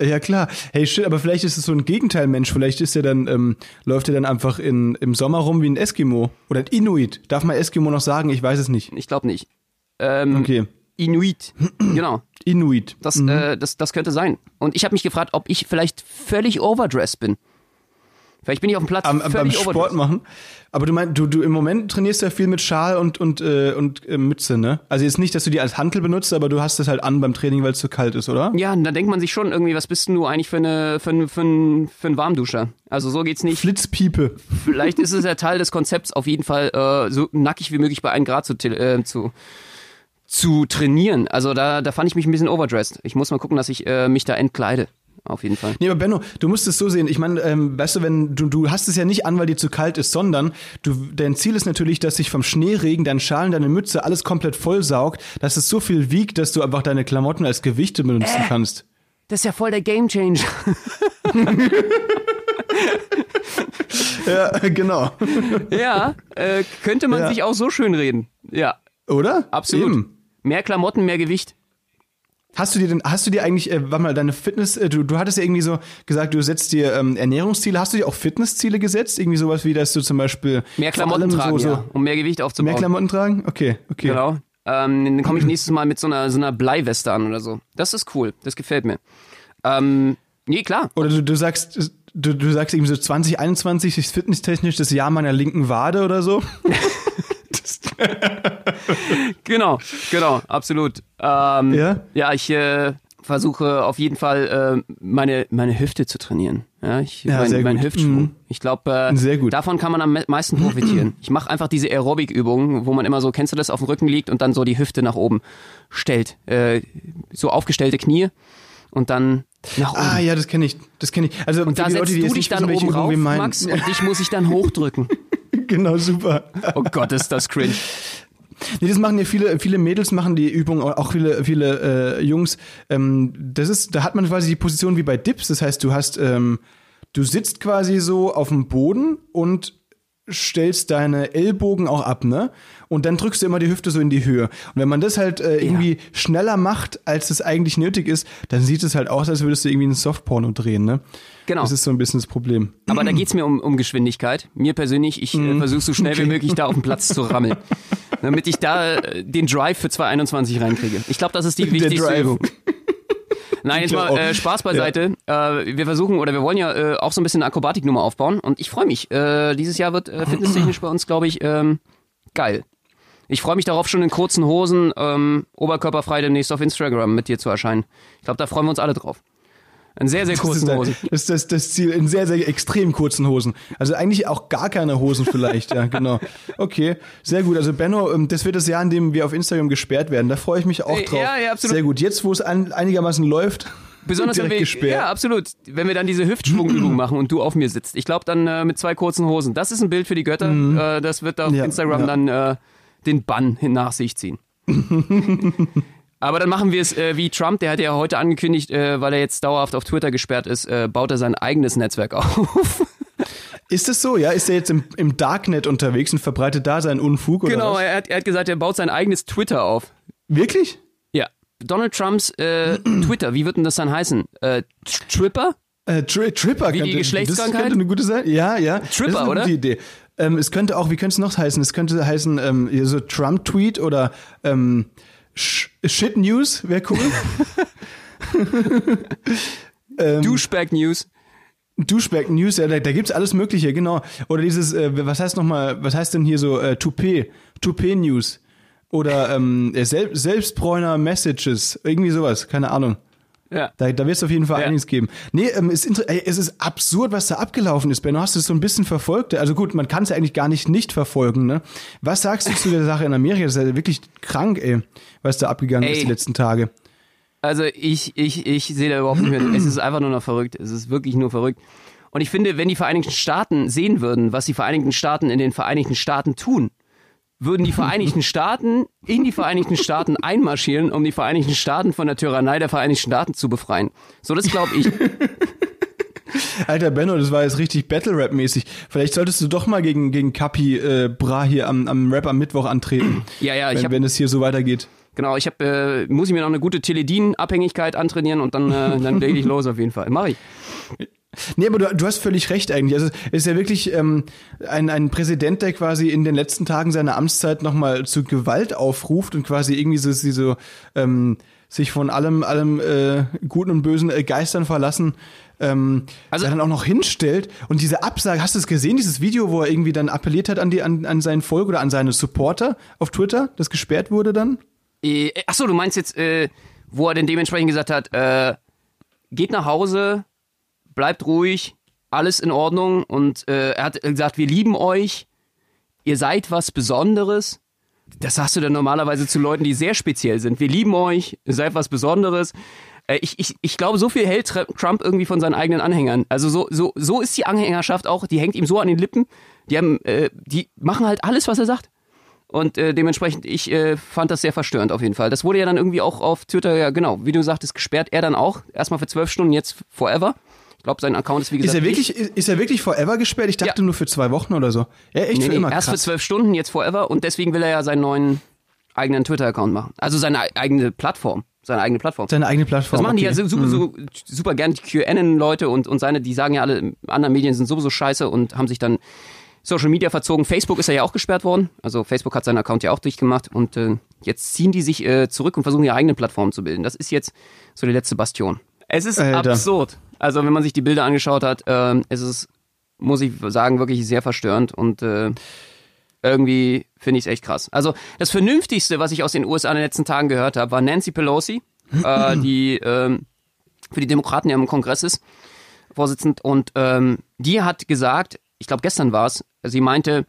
Ja klar. Hey, shit, aber vielleicht ist es so ein Gegenteilmensch. Vielleicht ist er dann, ähm, läuft er dann einfach in, im Sommer rum wie ein Eskimo. Oder ein Inuit. Darf man Eskimo noch sagen? Ich weiß es nicht. Ich glaube nicht. Ähm, Okay. Inuit, genau. Inuit. Das, äh, das, das könnte sein. Und ich habe mich gefragt, ob ich vielleicht völlig overdressed bin. Vielleicht bin ich auf dem Platz am, am, beim völlig Sport overdressed. machen. Aber du meinst, du, du im Moment trainierst ja viel mit Schal und, und, äh, und äh, Mütze, ne? Also jetzt nicht, dass du die als Hantel benutzt, aber du hast das halt an beim Training, weil es zu kalt ist, oder? Ja, und da denkt man sich schon irgendwie, was bist denn du eigentlich für, eine, für, ein, für, für ein Warmduscher? Also so geht's nicht. Flitzpiepe. Vielleicht ist es ja Teil des Konzepts, auf jeden Fall äh, so nackig wie möglich bei 1 Grad zu, äh, zu, zu trainieren. Also da, da fand ich mich ein bisschen overdressed. Ich muss mal gucken, dass ich äh, mich da entkleide. Auf jeden Fall. Nee, aber Benno, du musst es so sehen. Ich meine, ähm, weißt du, wenn du, du hast es ja nicht an, weil dir zu kalt ist, sondern du, dein Ziel ist natürlich, dass sich vom Schneeregen dein Schalen, deine Mütze alles komplett vollsaugt, dass es so viel wiegt, dass du einfach deine Klamotten als Gewichte benutzen Äh. kannst. Das ist ja voll der Gamechanger. Ja, genau. ja, äh, könnte man Ja. sich auch so schön reden. Ja, Oder? absolut. Eben. Mehr Klamotten, mehr Gewicht. Hast du dir denn, hast du dir eigentlich, äh, warte mal, deine Fitness, äh, du, du hattest ja irgendwie so gesagt, du setzt dir ähm, Ernährungsziele, hast du dir auch Fitnessziele gesetzt? Irgendwie sowas wie, dass du zum Beispiel Mehr Klamotten tragen, so, ja, so um mehr Gewicht aufzubauen. mehr Klamotten tragen? Okay, okay. Genau. Ähm, dann komme ich nächstes Mal mit so einer, so einer Bleiweste an oder so. Das ist cool. Das gefällt mir. Ähm, nee, klar. Oder du, du sagst, du, du sagst irgendwie so 2021 ist fitnesstechnisch das Jahr meiner linken Wade oder so. Genau, genau, absolut. Ähm, Ja? Ja, ich äh, versuche auf jeden Fall äh, meine, meine Hüfte zu trainieren. Ja, ich, Ja, mein, mein. Hüftschwung. Mhm. Ich glaube, äh, davon kann man am me- meisten profitieren. Ich mache einfach diese Aerobic-Übungen, wo man immer so, kennst du das, auf dem Rücken liegt und dann so die Hüfte nach oben stellt. Äh, so aufgestellte Knie und dann nach oben. Ah ja, das kenne ich, das kenne ich. Also und da Leute, setzt die du dich dann oben rauf. Max, und dich muss ich dann hochdrücken. genau, super. Oh Gott, ist das cringe. Nee, das machen ja viele, viele Mädels machen die Übung, auch viele, viele äh, Jungs. Ähm, das ist, da hat man quasi die Position wie bei Dips. Das heißt, du hast, ähm, du sitzt quasi so auf dem Boden und stellst deine Ellbogen auch ab, ne? Und dann drückst du immer die Hüfte so in die Höhe. Und wenn man das halt äh, irgendwie schneller macht, als es eigentlich nötig ist, dann sieht es halt aus, als würdest du irgendwie einen Softporno drehen, ne? Genau. Das ist so ein bisschen das Problem. Aber da geht's mir um, um Geschwindigkeit. Mir persönlich, ich Mhm. äh, versuche so schnell wie möglich da auf den Platz zu rammeln. Damit ich da äh, den Drive für 221 reinkriege. Ich glaube, das ist die wichtigste. Übung. Nein, jetzt mal äh, auch. Spaß beiseite. Äh, wir versuchen oder wir wollen ja äh, auch so ein bisschen eine Akrobatiknummer aufbauen und ich freue mich. Äh, dieses Jahr wird äh, fitnesstechnisch bei uns, glaube ich, ähm, geil. Ich freue mich darauf, schon in kurzen Hosen, ähm, oberkörperfrei demnächst auf Instagram mit dir zu erscheinen. Ich glaube, da freuen wir uns alle drauf. In sehr, sehr Das kurzen der, Hosen. das ist das, das Ziel in sehr, sehr extrem kurzen Hosen. Also eigentlich auch gar keine Hosen vielleicht, ja, genau. Okay, sehr gut. Also Benno, ähm, das wird das Jahr, in dem wir auf Instagram gesperrt werden. Da freue ich mich auch Äh, drauf. ja, ja, absolut. Sehr gut. Jetzt, wo es ein, einigermaßen läuft, Besonders wenn wir, gesperrt. ja, absolut. Wenn wir dann diese Hüftschwungübung machen und du auf mir sitzt. Ich glaube dann äh, mit zwei kurzen Hosen. Das ist ein Bild für die Götter. Äh, das wird auf Mhm. Ja, Instagram ja. dann äh, den Bann nach sich ziehen. Aber dann machen wir es äh, wie Trump, der hat ja heute angekündigt, äh, weil er jetzt dauerhaft auf Twitter gesperrt ist, äh, baut er sein eigenes Netzwerk auf. Ist es so, ja? Ist er jetzt im, im Darknet unterwegs und verbreitet da seinen Unfug oder genau, was? er hat, er hat gesagt, er baut sein eigenes Twitter auf. Wirklich? Ja. Donald Trumps äh, Twitter, wie wird denn das dann heißen? Äh, Tripper? Äh, Tri Tripper Wie die Geschlechtskrankheit? Das könnte eine gute sein. Ja, ja. das ist Tripper, eine oder? gute Idee. Ähm, es könnte auch, wie könnte es noch heißen? Es könnte heißen, ähm, so Trump-Tweet oder ähm, Sh Shit News wäre cool. ähm, Douchebag News. Duschberg News, ja, da, da gibt's alles Mögliche, genau. Oder dieses, äh, was heißt nochmal, was heißt denn hier so äh, Toupet, Toupet News oder ähm, äh, Sel Selbstbräuner Messages, irgendwie sowas, keine Ahnung. Ja. Da, da wird es auf jeden Fall Ja. einiges geben. Nee, ähm, es, inter- ey, es ist absurd, was da abgelaufen ist, Benno. Hast du es so ein bisschen verfolgt? Also gut, man kann es ja eigentlich gar nicht nicht verfolgen, ne? Was sagst du zu der Sache in Amerika? Das ist ja wirklich krank, ey, was da abgegangen Ey. ist die letzten Tage. Also ich, ich, ich sehe da überhaupt nicht mehr. Es ist einfach nur noch verrückt. Es ist wirklich nur verrückt. Und ich finde, wenn die Vereinigten Staaten sehen würden, was die Vereinigten Staaten in den Vereinigten Staaten tun, würden die Vereinigten Staaten in die Vereinigten Staaten einmarschieren, um die Vereinigten Staaten von der Tyrannei der Vereinigten Staaten zu befreien. So, das glaube ich. Alter Benno, das war jetzt richtig Battle-Rap-mäßig. Vielleicht solltest du doch mal gegen, gegen Kapi äh, Bra hier am, am Rap am Mittwoch antreten. Ja, ja, ich wenn, hab- wenn es hier so weitergeht. Genau, ich habe, äh, muss ich mir noch eine gute Teledin-Abhängigkeit antrainieren und dann, äh, dann leg ich los auf jeden Fall. Mach ich. Nee, aber du, du hast völlig recht eigentlich. Also es ist ja wirklich ähm, ein, ein Präsident, der quasi in den letzten Tagen seiner Amtszeit nochmal zu Gewalt aufruft und quasi irgendwie so, so ähm, sich von allem, allem äh, Guten und Bösen äh, Geistern verlassen, ähm, Also- also dann auch noch hinstellt und diese Absage, hast du es gesehen, dieses Video, wo er irgendwie dann appelliert hat an die, an, an seinen Volk oder an seine Supporter auf Twitter, das gesperrt wurde dann? Äh, ach so, du meinst jetzt, äh, wo er denn dementsprechend gesagt hat, äh, geht nach Hause, bleibt ruhig, alles in Ordnung und äh, er hat gesagt, wir lieben euch, ihr seid was Besonderes. Das sagst du dann normalerweise zu Leuten, die sehr speziell sind. Wir lieben euch, ihr seid was Besonderes. Äh, ich, ich, ich glaube, so viel hält Trump irgendwie von seinen eigenen Anhängern. Also so, so, so ist die Anhängerschaft auch, die hängt ihm so an den Lippen. Die, haben, äh, die machen halt alles, was er sagt. Und äh, dementsprechend, ich äh, fand das sehr verstörend auf jeden Fall. Das wurde ja dann irgendwie auch auf Twitter, ja genau, wie du sagtest, gesperrt. Er dann auch. Erstmal für zwölf Stunden, jetzt forever. Ich glaube, sein Account ist wie gesagt. Ist er wirklich, ist, ist er wirklich forever gesperrt? Ich dachte ja. nur für zwei Wochen oder so. Ja, echt nee, für nee, immer. Erst krass. für zwölf Stunden, jetzt forever. Und deswegen will er ja seinen neuen eigenen Twitter-Account machen. Also seine eigene Plattform. Seine eigene Plattform. Seine eigene Plattform. Das machen okay. die ja super, mhm. super gern, die QAnon-Leute und, und seine, die sagen ja alle, anderen Medien sind sowieso scheiße und haben sich dann Social Media verzogen. Facebook ist ja auch gesperrt worden. Also Facebook hat seinen Account ja auch durchgemacht und äh, jetzt ziehen die sich äh, zurück und versuchen ihre eigene Plattform zu bilden. Das ist jetzt so die letzte Bastion. Es ist Alter. absurd. Also wenn man sich die Bilder angeschaut hat, äh, es ist, muss ich sagen, wirklich sehr verstörend und äh, irgendwie finde ich es echt krass. Also das Vernünftigste, was ich aus den USA in den letzten Tagen gehört habe, war Nancy Pelosi, äh, die ähm, für die Demokraten ja im Kongress ist, Vorsitzend. Und ähm, die hat gesagt, ich glaube gestern war es, sie meinte,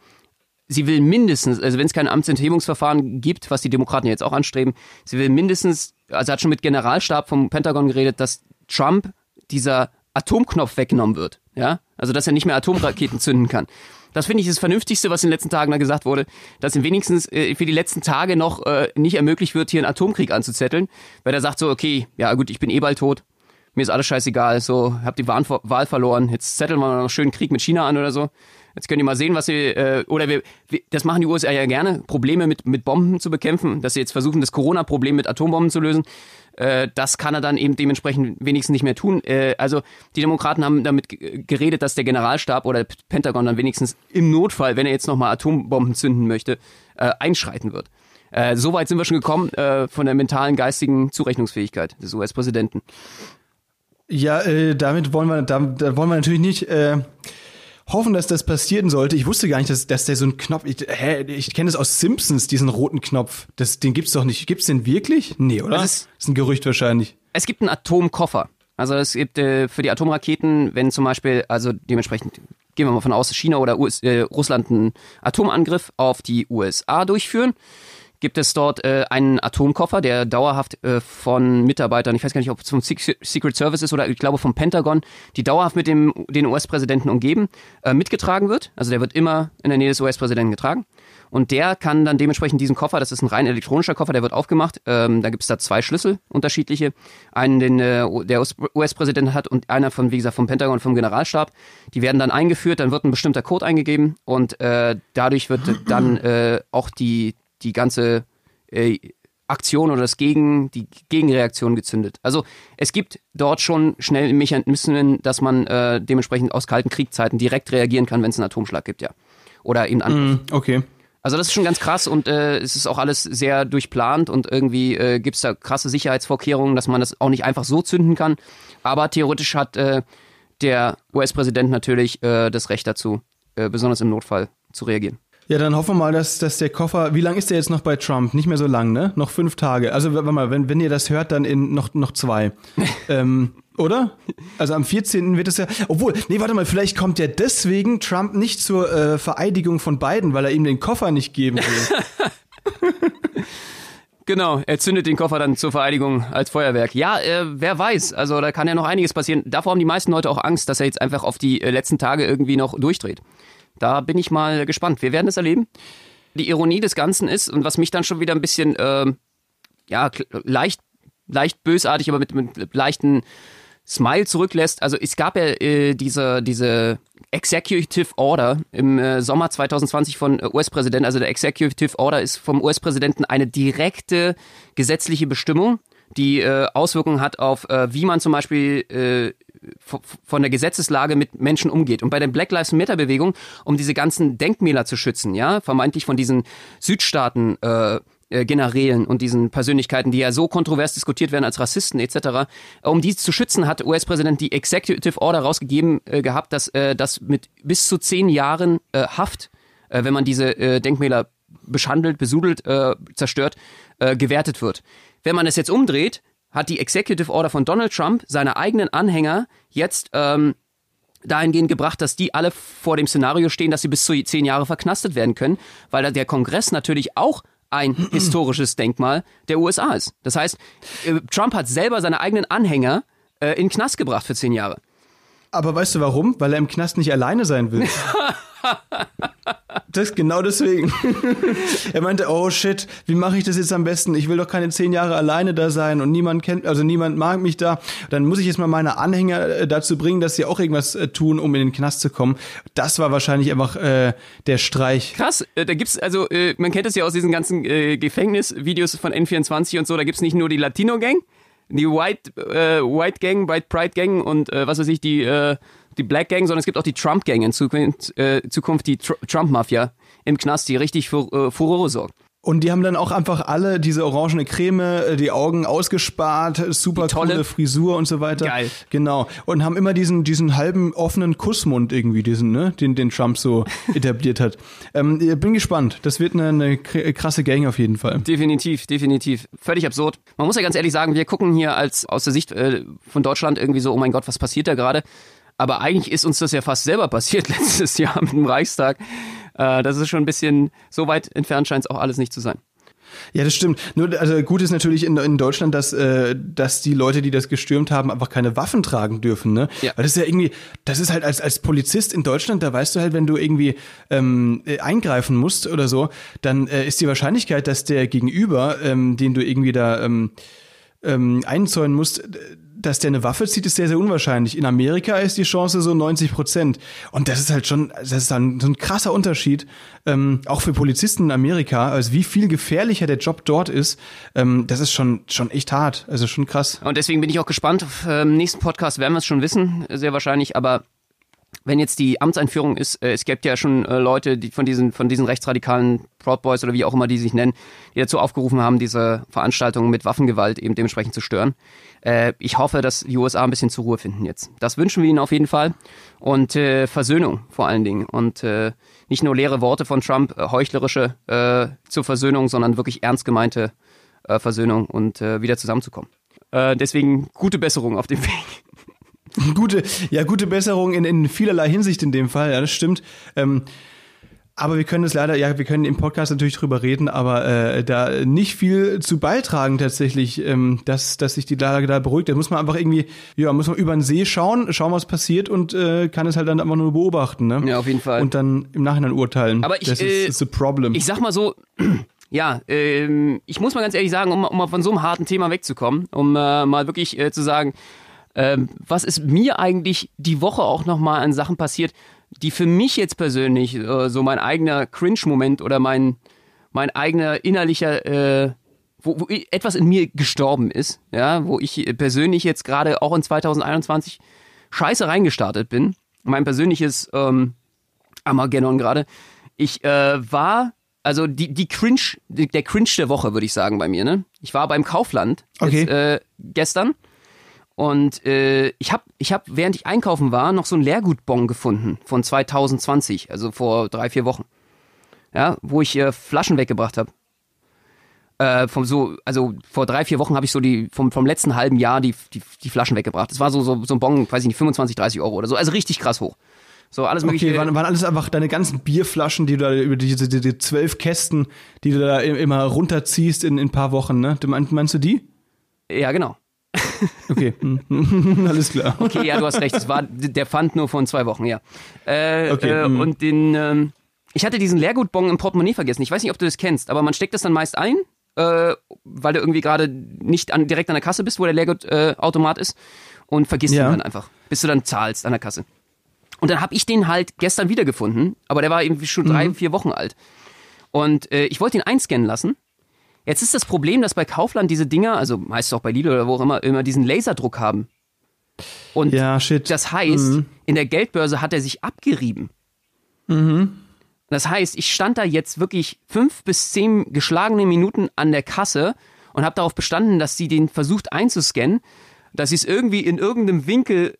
sie will mindestens, also wenn es kein Amtsenthebungsverfahren gibt, was die Demokraten jetzt auch anstreben, sie will mindestens, also hat schon mit Generalstab vom Pentagon geredet, dass Trump dieser Atomknopf weggenommen wird. Ja, also dass er nicht mehr Atomraketen zünden kann. Das finde ich das Vernünftigste, was in den letzten Tagen da gesagt wurde, dass ihm wenigstens äh, für die letzten Tage noch äh, nicht ermöglicht wird, hier einen Atomkrieg anzuzetteln, weil er sagt so, okay, ja gut, ich bin eh bald tot, mir ist alles scheißegal, so, hab die Wahl, verloren, jetzt zetteln wir noch schön Krieg mit China an oder so. Jetzt könnt ihr mal sehen, was sie, äh, oder wir, wir, das machen die USA ja gerne, Probleme mit, mit Bomben zu bekämpfen, dass sie jetzt versuchen, das Corona-Problem mit Atombomben zu lösen. Äh, das kann er dann eben dementsprechend wenigstens nicht mehr tun. Äh, also die Demokraten haben damit geredet, dass der Generalstab oder der Pentagon dann wenigstens im Notfall, wenn er jetzt nochmal Atombomben zünden möchte, äh, einschreiten wird. Äh, so weit sind wir schon gekommen äh, von der mentalen, geistigen Zurechnungsfähigkeit des US-Präsidenten. Ja, äh, damit wollen wir, da, da wollen wir natürlich nicht äh, hoffen, dass das passieren sollte. Ich wusste gar nicht, dass, dass der so ein Knopf. Ich, hä, ich kenne das aus Simpsons, diesen roten Knopf. Das, den gibt's doch nicht. Gibt's den wirklich? Nee, oder? Das ist, das ist ein Gerücht wahrscheinlich. Es gibt einen Atomkoffer. Also es gibt äh, für die Atomraketen, wenn zum Beispiel, also dementsprechend gehen wir mal von aus, China oder US, äh, Russland einen Atomangriff auf die USA durchführen, gibt es dort äh, einen Atomkoffer, der dauerhaft äh, von Mitarbeitern, ich weiß gar nicht, ob es vom Secret Service ist oder ich glaube vom Pentagon, die dauerhaft mit dem den US-Präsidenten umgeben, äh, mitgetragen wird. Also der wird immer in der Nähe des US-Präsidenten getragen. Und der kann dann dementsprechend diesen Koffer, das ist ein rein elektronischer Koffer, der wird aufgemacht. Ähm, da gibt es da zwei Schlüssel, unterschiedliche. Einen, den äh, der US-Präsident hat und einer von, wie gesagt, vom Pentagon vom Generalstab. Die werden dann eingeführt, dann wird ein bestimmter Code eingegeben und äh, dadurch wird dann äh, auch die, die ganze äh, Aktion oder das Gegen, die Gegenreaktion gezündet. Also es gibt dort schon schnell Mechanismen, dass man äh, dementsprechend aus kalten Kriegzeiten direkt reagieren kann, wenn es einen Atomschlag gibt, ja. Oder eben Angriff. Mm, okay. Also das ist schon ganz krass und äh, es ist auch alles sehr durchplant und irgendwie äh, gibt es da krasse Sicherheitsvorkehrungen, dass man das auch nicht einfach so zünden kann. Aber theoretisch hat äh, der US-Präsident natürlich äh, das Recht dazu, äh, besonders im Notfall zu reagieren. Ja, dann hoffen wir mal, dass, dass der Koffer, wie lang ist der jetzt noch bei Trump? Nicht mehr so lang, ne? Noch fünf Tage. Also, warte mal, wenn, wenn ihr das hört, dann in noch, noch zwei. ähm, oder? Also am 14. wird es ja. Obwohl, nee, warte mal, vielleicht kommt ja deswegen Trump nicht zur äh, Vereidigung von Biden, weil er ihm den Koffer nicht geben will. Genau, er zündet den Koffer dann zur Vereidigung als Feuerwerk. Ja, äh, wer weiß, also da kann ja noch einiges passieren. Davor haben die meisten Leute auch Angst, dass er jetzt einfach auf die äh, letzten Tage irgendwie noch durchdreht. Da bin ich mal gespannt. Wir werden es erleben. Die Ironie des Ganzen ist, und was mich dann schon wieder ein bisschen, äh, ja, leicht, leicht bösartig, aber mit, mit leichten Smile zurücklässt. Also es gab ja äh, diese, diese Executive Order im äh, Sommer 2020 von äh, US-Präsidenten. Also der Executive Order ist vom US-Präsidenten eine direkte gesetzliche Bestimmung, die äh, Auswirkungen hat auf, äh, wie man zum Beispiel äh, von der Gesetzeslage mit Menschen umgeht. Und bei der Black Lives Matter Bewegung, um diese ganzen Denkmäler zu schützen, ja, vermeintlich von diesen Südstaaten äh, äh, Generälen und diesen Persönlichkeiten, die ja so kontrovers diskutiert werden als Rassisten etc. Um die zu schützen, hat US-Präsident die Executive Order rausgegeben äh, gehabt, dass äh, das mit bis zu zehn Jahren äh, Haft, äh, wenn man diese äh, Denkmäler beschandelt, besudelt, zerstört, gewertet wird. Wenn man es jetzt umdreht, hat die Executive Order von Donald Trump seine eigenen Anhänger jetzt ähm, dahingehend gebracht, dass die alle vor dem Szenario stehen, dass sie bis zu zehn Jahre verknastet werden können, weil der Kongress natürlich auch ein historisches Denkmal der USA ist. Das heißt, äh, Trump hat selber seine eigenen Anhänger äh, in den Knast gebracht für zehn Jahre. Aber weißt du warum? Weil er im Knast nicht alleine sein will. das genau deswegen. er meinte, oh shit, wie mache ich das jetzt am besten? Ich will doch keine zehn Jahre alleine da sein und niemand kennt, also niemand mag mich da. Dann muss ich jetzt mal meine Anhänger äh, dazu bringen, dass sie auch irgendwas äh, tun, um in den Knast zu kommen. Das war wahrscheinlich einfach äh, der Streich. Krass, äh, da gibt's also, äh, man kennt es ja aus diesen ganzen äh, Gefängnisvideos von N24 und so, da gibt's nicht nur die Latino-Gang, die White, äh, White Gang, White Pride Gang und äh, was weiß ich, die, äh, die Black Gang, sondern es gibt auch die Trump Gang in Zukunft, äh, Zukunft die Tr Trump Mafia im Knast, die richtig für äh, Furore sorgt. Und die haben dann auch einfach alle diese orangene Creme, äh, die Augen ausgespart, super Die tolle- coole Frisur und so weiter. Geil. Genau. Und haben immer diesen, diesen halben offenen Kussmund irgendwie, diesen, ne, den, den Trump so etabliert hat. Ähm, ich bin gespannt. Das wird eine, eine kr- krasse Gang auf jeden Fall. Definitiv, definitiv. Völlig absurd. Man muss ja ganz ehrlich sagen, wir gucken hier als aus der Sicht äh, von Deutschland irgendwie so, oh mein Gott, was passiert da gerade? Aber eigentlich ist uns das ja fast selber passiert letztes Jahr mit dem Reichstag. Äh, das ist schon ein bisschen, so weit entfernt scheint es auch alles nicht zu sein. Ja, das stimmt. Nur, also gut ist natürlich in, in Deutschland, dass, äh, dass die Leute, die das gestürmt haben, einfach keine Waffen tragen dürfen, ne? Ja. Weil das ist ja irgendwie, das ist halt als, als Polizist in Deutschland, da weißt du halt, wenn du irgendwie ähm, äh, eingreifen musst oder so, dann äh, ist die Wahrscheinlichkeit, dass der Gegenüber, ähm, den du irgendwie da ähm, ähm, einzäunen musst, dass der eine Waffe zieht, ist sehr, sehr unwahrscheinlich. In Amerika ist die Chance so 90 Prozent. Und das ist halt schon, das ist dann so ein krasser Unterschied, ähm, auch für Polizisten in Amerika, also wie viel gefährlicher der Job dort ist, ähm, das ist schon, schon echt hart. Also schon krass. Und deswegen bin ich auch gespannt. Auf ähm, nächsten Podcast werden wir es schon wissen, sehr wahrscheinlich. Aber wenn jetzt die Amtseinführung ist, äh, es gibt ja schon äh, Leute, die von diesen, von diesen rechtsradikalen Proud Boys oder wie auch immer die sich nennen, die dazu aufgerufen haben, diese Veranstaltungen mit Waffengewalt eben dementsprechend zu stören. Äh, ich hoffe, dass die USA ein bisschen zur Ruhe finden jetzt. Das wünschen wir ihnen auf jeden Fall. Und äh, Versöhnung vor allen Dingen. Und äh, nicht nur leere Worte von Trump, äh, heuchlerische äh, zur Versöhnung, sondern wirklich ernst gemeinte äh, Versöhnung und äh, wieder zusammenzukommen. Äh, deswegen gute Besserung auf dem Weg. Gute, ja, gute Besserung in, in vielerlei Hinsicht in dem Fall, ja, das stimmt. Ähm, aber wir können es leider, ja, wir können im Podcast natürlich drüber reden, aber äh, da nicht viel zu beitragen tatsächlich, ähm, dass, dass sich die Lage da beruhigt. Da muss man einfach irgendwie, ja, muss man über den See schauen, schauen, was passiert und äh, kann es halt dann einfach nur beobachten, ne? Ja, auf jeden Fall. Und dann im Nachhinein urteilen. Aber ich, das äh, ist, ist problem. Ich sag mal so, ja, ähm, ich muss mal ganz ehrlich sagen, um, um mal von so einem harten Thema wegzukommen, um äh, mal wirklich äh, zu sagen, ähm, was ist mir eigentlich die Woche auch nochmal an Sachen passiert, die für mich jetzt persönlich äh, so mein eigener Cringe-Moment oder mein, mein eigener innerlicher, äh, wo, wo etwas in mir gestorben ist, ja, wo ich persönlich jetzt gerade auch in 2021 scheiße reingestartet bin. Mein persönliches ähm, Armageddon gerade. Ich äh, war, also die, die Cringe, der Cringe der Woche, würde ich sagen, bei mir, ne? Ich war beim Kaufland Okay. jetzt, äh, gestern und äh, ich habe, ich hab, während ich einkaufen war, noch so einen Leergutbon gefunden von 2020, also vor drei, vier Wochen. Ja, wo ich äh, Flaschen weggebracht habe. Äh, vom so, also vor drei, vier Wochen habe ich so die vom, vom letzten halben Jahr die, die, die Flaschen weggebracht. Das war so, so, so ein Bon, weiß ich nicht, 25, 30 Euro oder so. Also richtig krass hoch. So, alles mögliche. Okay, waren, waren alles einfach deine ganzen Bierflaschen, die du da über diese, diese, diese zwölf Kästen, die du da im- immer runterziehst in in ein paar Wochen, ne? Meinst du die? ja, genau. Okay, alles klar. Okay, ja, du hast recht. Es war der Pfand nur von zwei Wochen, ja. Äh, Okay, äh, mhm. und den, ähm, ich hatte diesen Leergutbon im Portemonnaie vergessen. Ich weiß nicht, ob du das kennst, aber man steckt das dann meist ein, äh, weil du irgendwie gerade nicht an, direkt an der Kasse bist, wo der Leergutautomat äh, Automat ist und vergisst Ja. ihn dann einfach, bis du dann zahlst an der Kasse. Und dann habe ich den halt gestern wiedergefunden, aber der war irgendwie schon drei, Mhm. vier Wochen alt. Und äh, ich wollte ihn einscannen lassen. Jetzt ist das Problem, dass bei Kaufland diese Dinger, also meist auch bei Lidl oder wo auch immer, immer diesen Laserdruck haben. Und Ja, shit. das heißt, in der Geldbörse hat er sich abgerieben. Das heißt, ich stand da jetzt wirklich fünf bis zehn geschlagene Minuten an der Kasse und habe darauf bestanden, dass sie den versucht einzuscannen, dass sie es irgendwie in irgendeinem Winkel,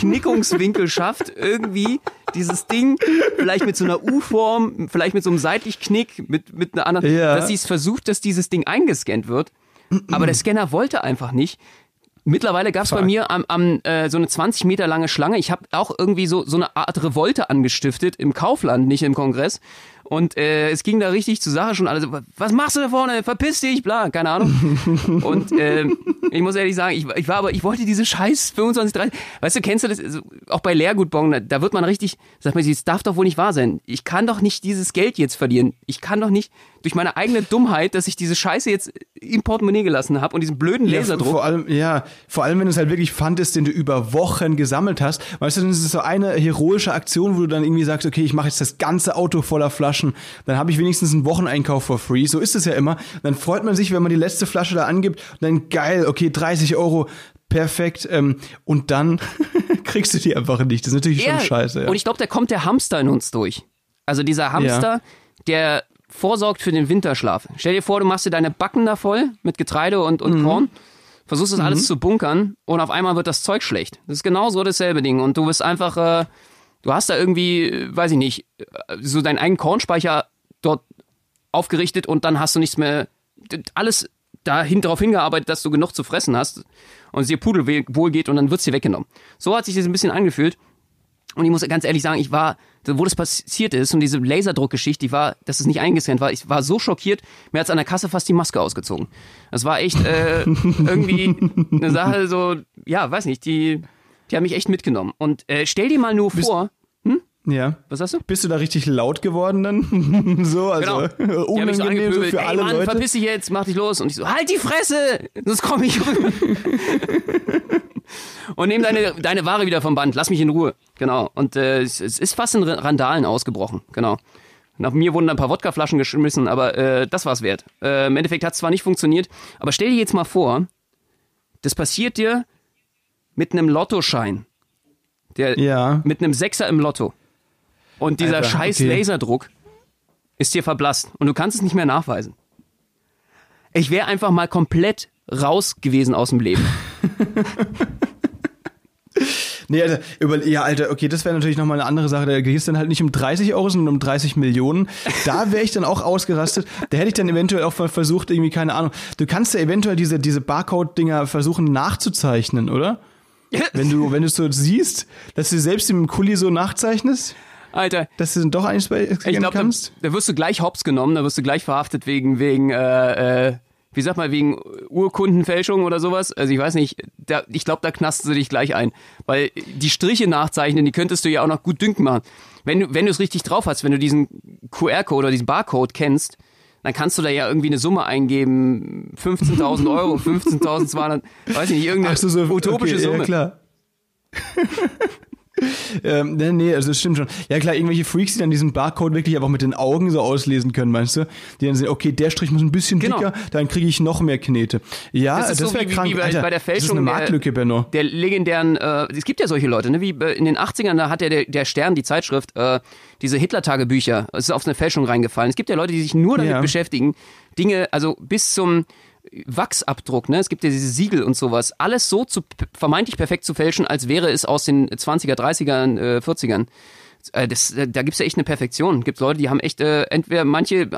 Knickungswinkel schafft, irgendwie dieses Ding, vielleicht mit so einer U-Form, vielleicht mit so einem Seitlichknick, mit, mit einer anderen, Ja. dass sie es versucht, dass dieses Ding eingescannt wird. Aber der Scanner wollte einfach nicht. Mittlerweile gab es bei mir am, am äh, so eine 20 Meter lange Schlange. Ich habe auch irgendwie so, so eine Art Revolte angestiftet im Kaufland, nicht im Kongress. Und äh, es ging da richtig zur Sache schon alle so, was machst du da vorne? Verpiss dich, bla, keine Ahnung. Und äh, ich muss ehrlich sagen, ich, ich war aber, ich wollte diese scheiß 25, 30, weißt du, kennst du das, also, auch bei Leergutbon, da, da wird man richtig, sagt man, das darf doch wohl nicht wahr sein. Ich kann doch nicht dieses Geld jetzt verlieren. Ich kann doch nicht durch meine eigene Dummheit, dass ich diese Scheiße jetzt im Portemonnaie gelassen habe und diesen blöden Laserdruck. Ja, vor allem, ja, vor allem, wenn es halt wirklich Pfand ist, den du über Wochen gesammelt hast. Weißt du, dann ist es so eine heroische Aktion, wo du dann irgendwie sagst, okay, ich mache jetzt das ganze Auto voller Flaschen, dann habe ich wenigstens einen Wocheneinkauf for free. So ist es ja immer. Dann freut man sich, wenn man die letzte Flasche da angibt und dann geil, okay, 30 Euro, perfekt. Ähm, und dann kriegst du die einfach nicht. Das ist natürlich Ja, schon scheiße. Ja. Und ich glaube, da kommt der Hamster in uns durch. Also dieser Hamster, der vorsorgt für den Winterschlaf. Stell dir vor, du machst dir deine Backen da voll mit Getreide und, und Korn, versuchst das alles zu bunkern und auf einmal wird das Zeug schlecht. Das ist genau so dasselbe Ding. Und du bist einfach, äh, du hast da irgendwie, äh, weiß ich nicht, äh, so deinen eigenen Kornspeicher dort aufgerichtet und dann hast du nichts mehr, alles dahin darauf hingearbeitet, dass du genug zu fressen hast und es dir pudelwohl geht und dann wird's dir weggenommen. So hat sich das ein bisschen angefühlt. Und ich muss ganz ehrlich sagen, ich war, wo das passiert ist und diese Laserdruckgeschichte, die war, dass es nicht eingescannt war, ich war so schockiert, mir hat's an der Kasse fast die Maske ausgezogen. Das war echt äh, irgendwie eine Sache, so, ja, weiß nicht, die, die haben mich echt mitgenommen. Und äh, stell dir mal nur vor, ja. was hast du? Bist du da richtig laut geworden dann? so, also Genau. So unangenehm so angepöbelt, für ey alle Mann, Leute. verpiss dich jetzt, mach dich los. Und ich so, halt die Fresse, sonst komme ich. und nimm deine, deine Ware wieder vom Band, lass mich in Ruhe. Genau. Und äh, es, es ist fast in Randalen ausgebrochen. Genau. Nach mir wurden ein paar Wodkaflaschen geschmissen, aber äh, das war's wert. Äh, Im Endeffekt hat es zwar nicht funktioniert, aber stell dir jetzt mal vor, das passiert dir mit einem Lottoschein. Der, Ja. Mit einem Sechser im Lotto. Und dieser Alter, scheiß okay. Laserdruck ist dir verblasst und du kannst es nicht mehr nachweisen. Ich wäre einfach mal komplett raus gewesen aus dem Leben. Nee, Alter, über, ja, Alter, okay, das wäre natürlich nochmal eine andere Sache. Da geht es dann halt nicht um 30 Euro, sondern um 30 Millionen. Da wäre ich dann auch ausgerastet. Da hätte ich dann eventuell auch mal versucht, irgendwie, keine Ahnung. Du kannst ja eventuell diese, diese Barcode-Dinger versuchen nachzuzeichnen, oder? Wenn du, wenn du so siehst, dass du selbst im Kuli so nachzeichnest, Alter, dass du dann doch eins bei ich glaube, da, kannst. da wirst du gleich hops genommen, da wirst du gleich verhaftet wegen, wegen, äh, äh, wie sag mal, wegen Urkundenfälschung oder sowas. Also ich weiß nicht, da, ich glaube, da knasten sie dich gleich ein. Weil die Striche nachzeichnen, die könntest du ja auch noch gut dünken machen. Wenn du, wenn du es richtig drauf hast, wenn du diesen QR-Code oder diesen Barcode kennst, dann kannst du da ja irgendwie eine Summe eingeben, 15.000 Euro, 15.200, weiß ich nicht, irgendeine so, so utopische okay, Summe. Ja, klar. ähm, nee, nee, also das stimmt schon. Ja klar, irgendwelche Freaks, die dann diesen Barcode wirklich einfach mit den Augen so auslesen können, meinst du? Die dann sehen, okay, der Strich muss ein bisschen Genau. dicker, dann kriege ich noch mehr Knete. Ja, Das das, ist so wäre wie- wie krank. bei- Alter, bei der das ist Fälschung eine der- Marktlücke, Benno. der legendären, äh, es gibt ja solche Leute, ne, wie in den 80ern, da hat ja der, der Stern, die Zeitschrift, äh, diese Hitler-Tagebücher, es ist auf eine Fälschung reingefallen. Es gibt ja Leute, die sich nur damit Ja. beschäftigen, Dinge, also bis zum Wachsabdruck, ne, es gibt ja diese Siegel und sowas, alles so zu vermeintlich perfekt zu fälschen, als wäre es aus den 20er, 30ern, äh, 40ern. Äh, Das, äh, da gibt's ja echt eine Perfektion. Gibt Leute, die haben echt, äh, entweder manche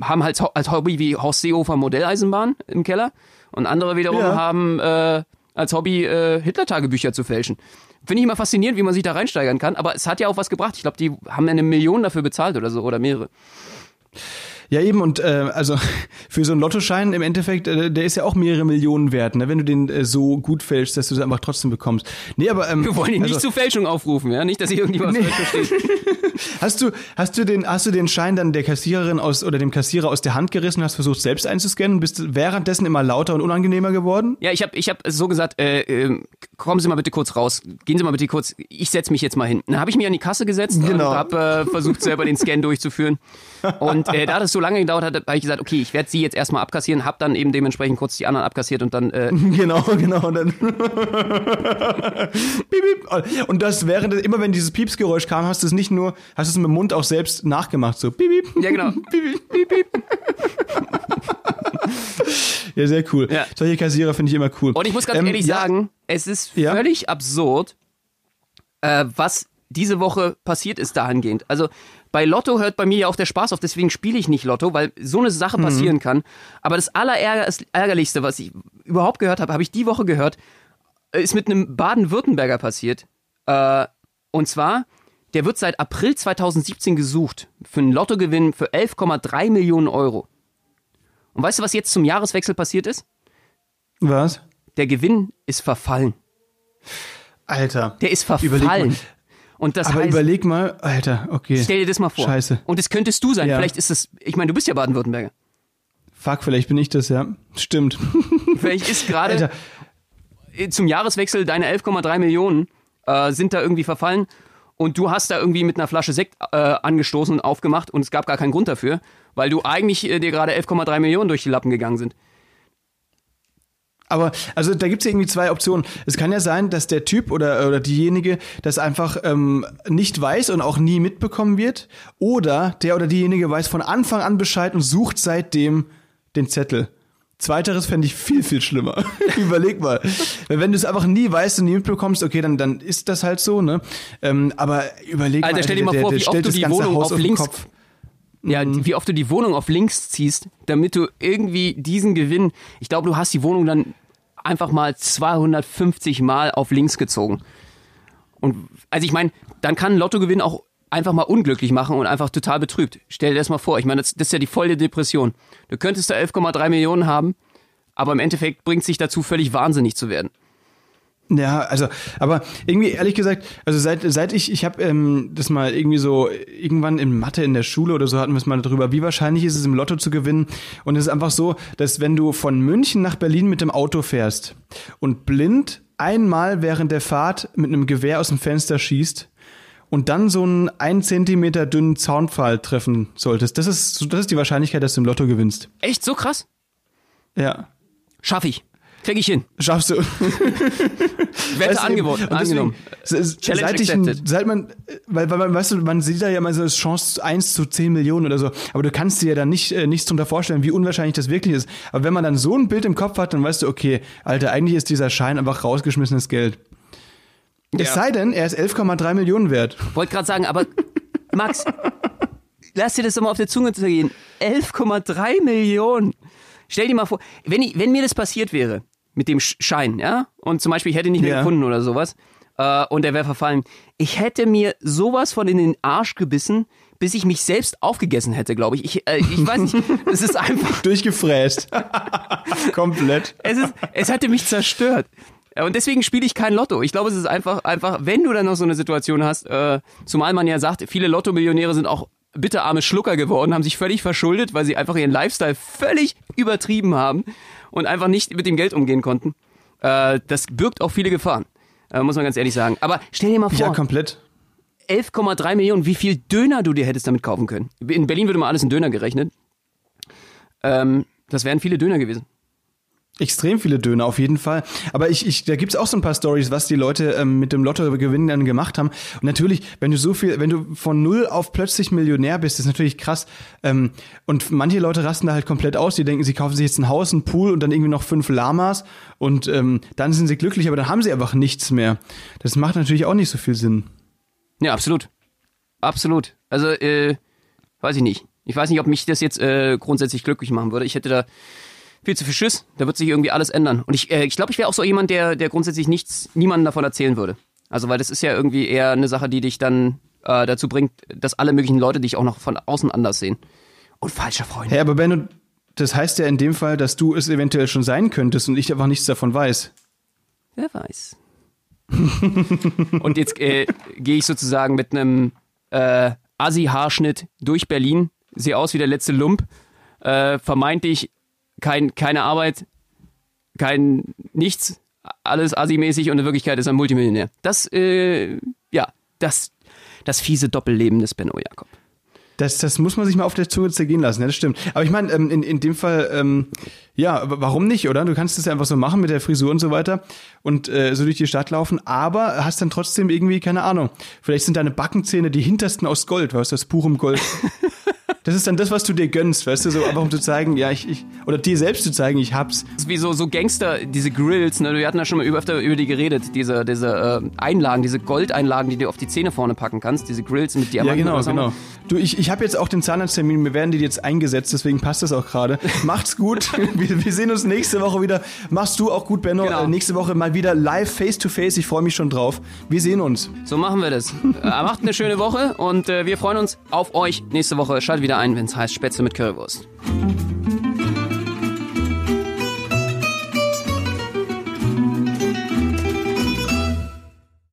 haben halt als Hobby wie Horst Seehofer Modelleisenbahn im Keller und andere wiederum Ja. haben äh, als Hobby äh, Hitler-Tagebücher zu fälschen. Finde ich immer faszinierend, wie man sich da reinsteigern kann, aber es hat ja auch was gebracht. Ich glaube, die haben eine Million dafür bezahlt oder so oder mehrere. Ja, eben, und äh, also für so einen Lottoschein im Endeffekt, äh, der ist ja auch mehrere Millionen wert, ne? wenn du den äh, so gut fälschst, dass du es einfach trotzdem bekommst. Nee, aber ähm, Wir wollen ihn nicht also, zu Fälschung aufrufen, ja, nicht, dass sich irgendjemand falsch versteht. Hast du, hast du den, hast du den Schein dann der Kassiererin aus oder dem Kassierer aus der Hand gerissen, und hast versucht selbst einzuscannen, bist du währenddessen immer lauter und unangenehmer geworden? Ja, ich habe ich hab so gesagt, äh, äh, kommen Sie mal bitte kurz raus, gehen Sie mal bitte kurz, ich setze mich jetzt mal hin. Dann habe ich mich an die Kasse gesetzt Genau. und habe äh, versucht, selber den Scan durchzuführen. Und äh, da das so lange gedauert hat, habe ich gesagt, okay, ich werde Sie jetzt erstmal abkassieren, habe dann eben dementsprechend kurz die anderen abkassiert und dann äh, Genau, genau. Und dann. Und das während immer wenn dieses Piepsgeräusch kam, hast du es nicht nur, hast du es mit dem Mund auch selbst nachgemacht, so piep. ja genau. Piep, piep, piep. Ja, sehr cool. Ja. Solche Kassierer finde ich immer cool. Und ich muss ganz Ähm, ehrlich ja, sagen, es ist Ja. völlig absurd, äh, was diese Woche passiert ist dahingehend. Also bei Lotto hört bei mir ja auch der Spaß auf, deswegen spiele ich nicht Lotto, weil so eine Sache Mhm. passieren kann. Aber das Allerärgerlichste, was ich überhaupt gehört habe, habe ich die Woche gehört, ist mit einem Baden-Württemberger passiert. Äh, und zwar, der wird seit April 2017 gesucht für einen Lottogewinn für 11,3 Millionen Euro. Und weißt du, was jetzt zum Jahreswechsel passiert ist? Was? Der Gewinn ist verfallen. Alter. Der ist verfallen. Und das Aber heißt, überleg mal, Alter, okay. stell dir das mal vor. Scheiße. Und es könntest du sein. Ja. Vielleicht ist es, ich meine, du bist ja Baden-Württemberger. Fuck, vielleicht bin ich das, ja. Stimmt. Vielleicht ist gerade zum Jahreswechsel deine 11,3 Millionen äh, sind da irgendwie verfallen und du hast da irgendwie mit einer Flasche Sekt äh, angestoßen und aufgemacht und es gab gar keinen Grund dafür, weil du eigentlich äh, dir gerade 11,3 Millionen durch die Lappen gegangen sind. Aber also da gibt's ja irgendwie zwei Optionen. Es kann ja sein, dass der Typ oder, oder diejenige das einfach ähm, nicht weiß und auch nie mitbekommen wird. Oder der oder diejenige weiß von Anfang an Bescheid und sucht seitdem den Zettel. Zweiteres fände ich viel, viel schlimmer. Überleg mal. Wenn du es einfach nie weißt und nie mitbekommst, okay, dann, dann ist das halt so, ne? Ähm, aber überleg Alter, mal, stell dir mal der, vor, der wie oft du die Wohnung Haus auf links- Kopf. Ja, Mhm. wie oft du die Wohnung auf links ziehst, damit du irgendwie diesen Gewinn, ich glaube, du hast die Wohnung dann einfach mal 250 Mal auf links gezogen. Und also ich meine, dann kann ein Lottogewinn auch einfach mal unglücklich machen und einfach total betrübt. Stell dir das mal vor. Ich meine, das, das ist ja die volle Depression. Du könntest da 11,3 Millionen haben, aber im Endeffekt bringt sich dazu, völlig wahnsinnig zu werden. Ja, also, aber irgendwie ehrlich gesagt, also seit seit ich ich habe ähm, das mal irgendwie so irgendwann in Mathe in der Schule oder so hatten wir es mal darüber, wie wahrscheinlich ist es im Lotto zu gewinnen und es ist einfach so, dass wenn du von München nach Berlin mit dem Auto fährst und blind einmal während der Fahrt mit einem Gewehr aus dem Fenster schießt und dann so einen ein Zentimeter dünnen Zaunpfahl treffen solltest, das ist das ist die Wahrscheinlichkeit, dass du im Lotto gewinnst. Echt so krass? Ja, Schaff ich. Krieg ich hin. schaffst du. Wette angeboten, deswegen, angenommen. Challenge seit, ich, seit man, weil, weil man, weißt du, man sieht da ja immer so das Chance 1 zu 10 Millionen oder so, aber du kannst dir ja dann nicht, äh, nichts drunter vorstellen, wie unwahrscheinlich das wirklich ist. Aber wenn man dann so ein Bild im Kopf hat, dann weißt du, okay, Alter, eigentlich ist dieser Schein einfach rausgeschmissenes Geld. Es Ja. sei denn, er ist 11,3 Millionen wert. Wollte gerade sagen, aber Max, lass dir das doch mal auf der Zunge zergehen. 11,3 Millionen. Stell dir mal vor, wenn, ich, wenn mir das passiert wäre, mit dem Sch- Schein, ja, und zum Beispiel ich hätte nicht mehr Ja. gefunden oder sowas, äh, und der wäre verfallen, ich hätte mir sowas von in den Arsch gebissen, bis ich mich selbst aufgegessen hätte, glaube ich. Ich, äh, ich weiß nicht, es ist einfach, Durchgefräst. Komplett. es, ist, es hätte mich zerstört. Ja, Und deswegen spiele ich kein Lotto. Ich glaube, es ist einfach, einfach, wenn du dann noch so eine Situation hast, äh, zumal man ja sagt, viele Lotto-Millionäre sind auch bitterarme Schlucker geworden, haben sich völlig verschuldet, weil sie einfach ihren Lifestyle völlig übertrieben haben und einfach nicht mit dem Geld umgehen konnten. Äh, das birgt auch viele Gefahren, äh, muss man ganz ehrlich sagen. Aber stell dir mal vor, Ja, komplett. 11,3 Millionen, wie viel Döner du dir hättest damit kaufen können. In Berlin würde mal alles in Döner gerechnet. Ähm, das wären viele Döner gewesen. Extrem viele Döner, auf jeden Fall. Aber ich, ich, da gibt's auch so ein paar Stories, was die Leute ähm, mit dem Lottogewinn dann gemacht haben. Und natürlich, wenn du so viel, wenn du von null auf plötzlich Millionär bist, ist natürlich krass. Ähm, und manche Leute rasten da halt komplett aus. Die denken, sie kaufen sich jetzt ein Haus, einen Pool und dann irgendwie noch fünf Lamas und ähm, dann sind sie glücklich, aber dann haben sie einfach nichts mehr. Das macht natürlich auch nicht so viel Sinn. Ja, absolut. Absolut. Also, äh, weiß ich nicht. Ich weiß nicht, ob mich das jetzt äh, grundsätzlich glücklich machen würde. Ich hätte da viel zu viel Schiss. Da wird sich irgendwie alles ändern. Und ich äh, ich, glaube, ich wäre auch so jemand, der, der grundsätzlich nichts, niemandem davon erzählen würde. Also, weil das ist ja irgendwie eher eine Sache, die dich dann äh, dazu bringt, dass alle möglichen Leute dich auch noch von außen anders sehen. Und falsche Freunde. Hey, aber Benno, das heißt ja in dem Fall, dass du es eventuell schon sein könntest und ich einfach nichts davon weiß. Wer weiß. Und jetzt äh, gehe ich sozusagen mit einem äh, Assi-Haarschnitt durch Berlin, sehe aus wie der letzte Lump, äh, vermeintlich kein, keine Arbeit, kein nichts, alles Assi-mäßig und in Wirklichkeit ist er Multimillionär. Das, äh, ja, das, das fiese Doppelleben des Benno Jakob. Das, das muss man sich mal auf der Zunge zergehen lassen, ja, das stimmt. Aber ich meine, ähm, in, in dem Fall, ähm, ja, warum nicht, oder? Du kannst es ja einfach so machen mit der Frisur und so weiter und äh, so durch die Stadt laufen, aber hast dann trotzdem irgendwie, keine Ahnung, vielleicht sind deine Backenzähne die hintersten aus Gold, weißt du, das purem Gold. das ist dann das, was du dir gönnst, weißt du, so einfach um zu zeigen, ja, ich, ich oder dir selbst zu zeigen, ich hab's. Das ist wie so, so Gangster, diese Grills, ne? Wir hatten ja schon mal öfter über die geredet, diese, diese äh, Einlagen, diese Goldeinlagen, die du auf die Zähne vorne packen kannst, diese Grills mit Diamanten. Ja, genau, genau. Du, ich, ich habe jetzt auch den Zahnarzttermin, wir werden die jetzt eingesetzt, deswegen passt das auch gerade. Macht's gut. wir, wir sehen uns nächste Woche wieder. Machst du auch gut, Benno. Genau. Äh, nächste Woche mal wieder live face to face. Ich freue mich schon drauf. Wir sehen uns. So machen wir das. äh, macht eine schöne Woche und äh, wir freuen uns auf euch nächste Woche. Schaltet wieder ein, wenn es heißt Spätzle mit Currywurst.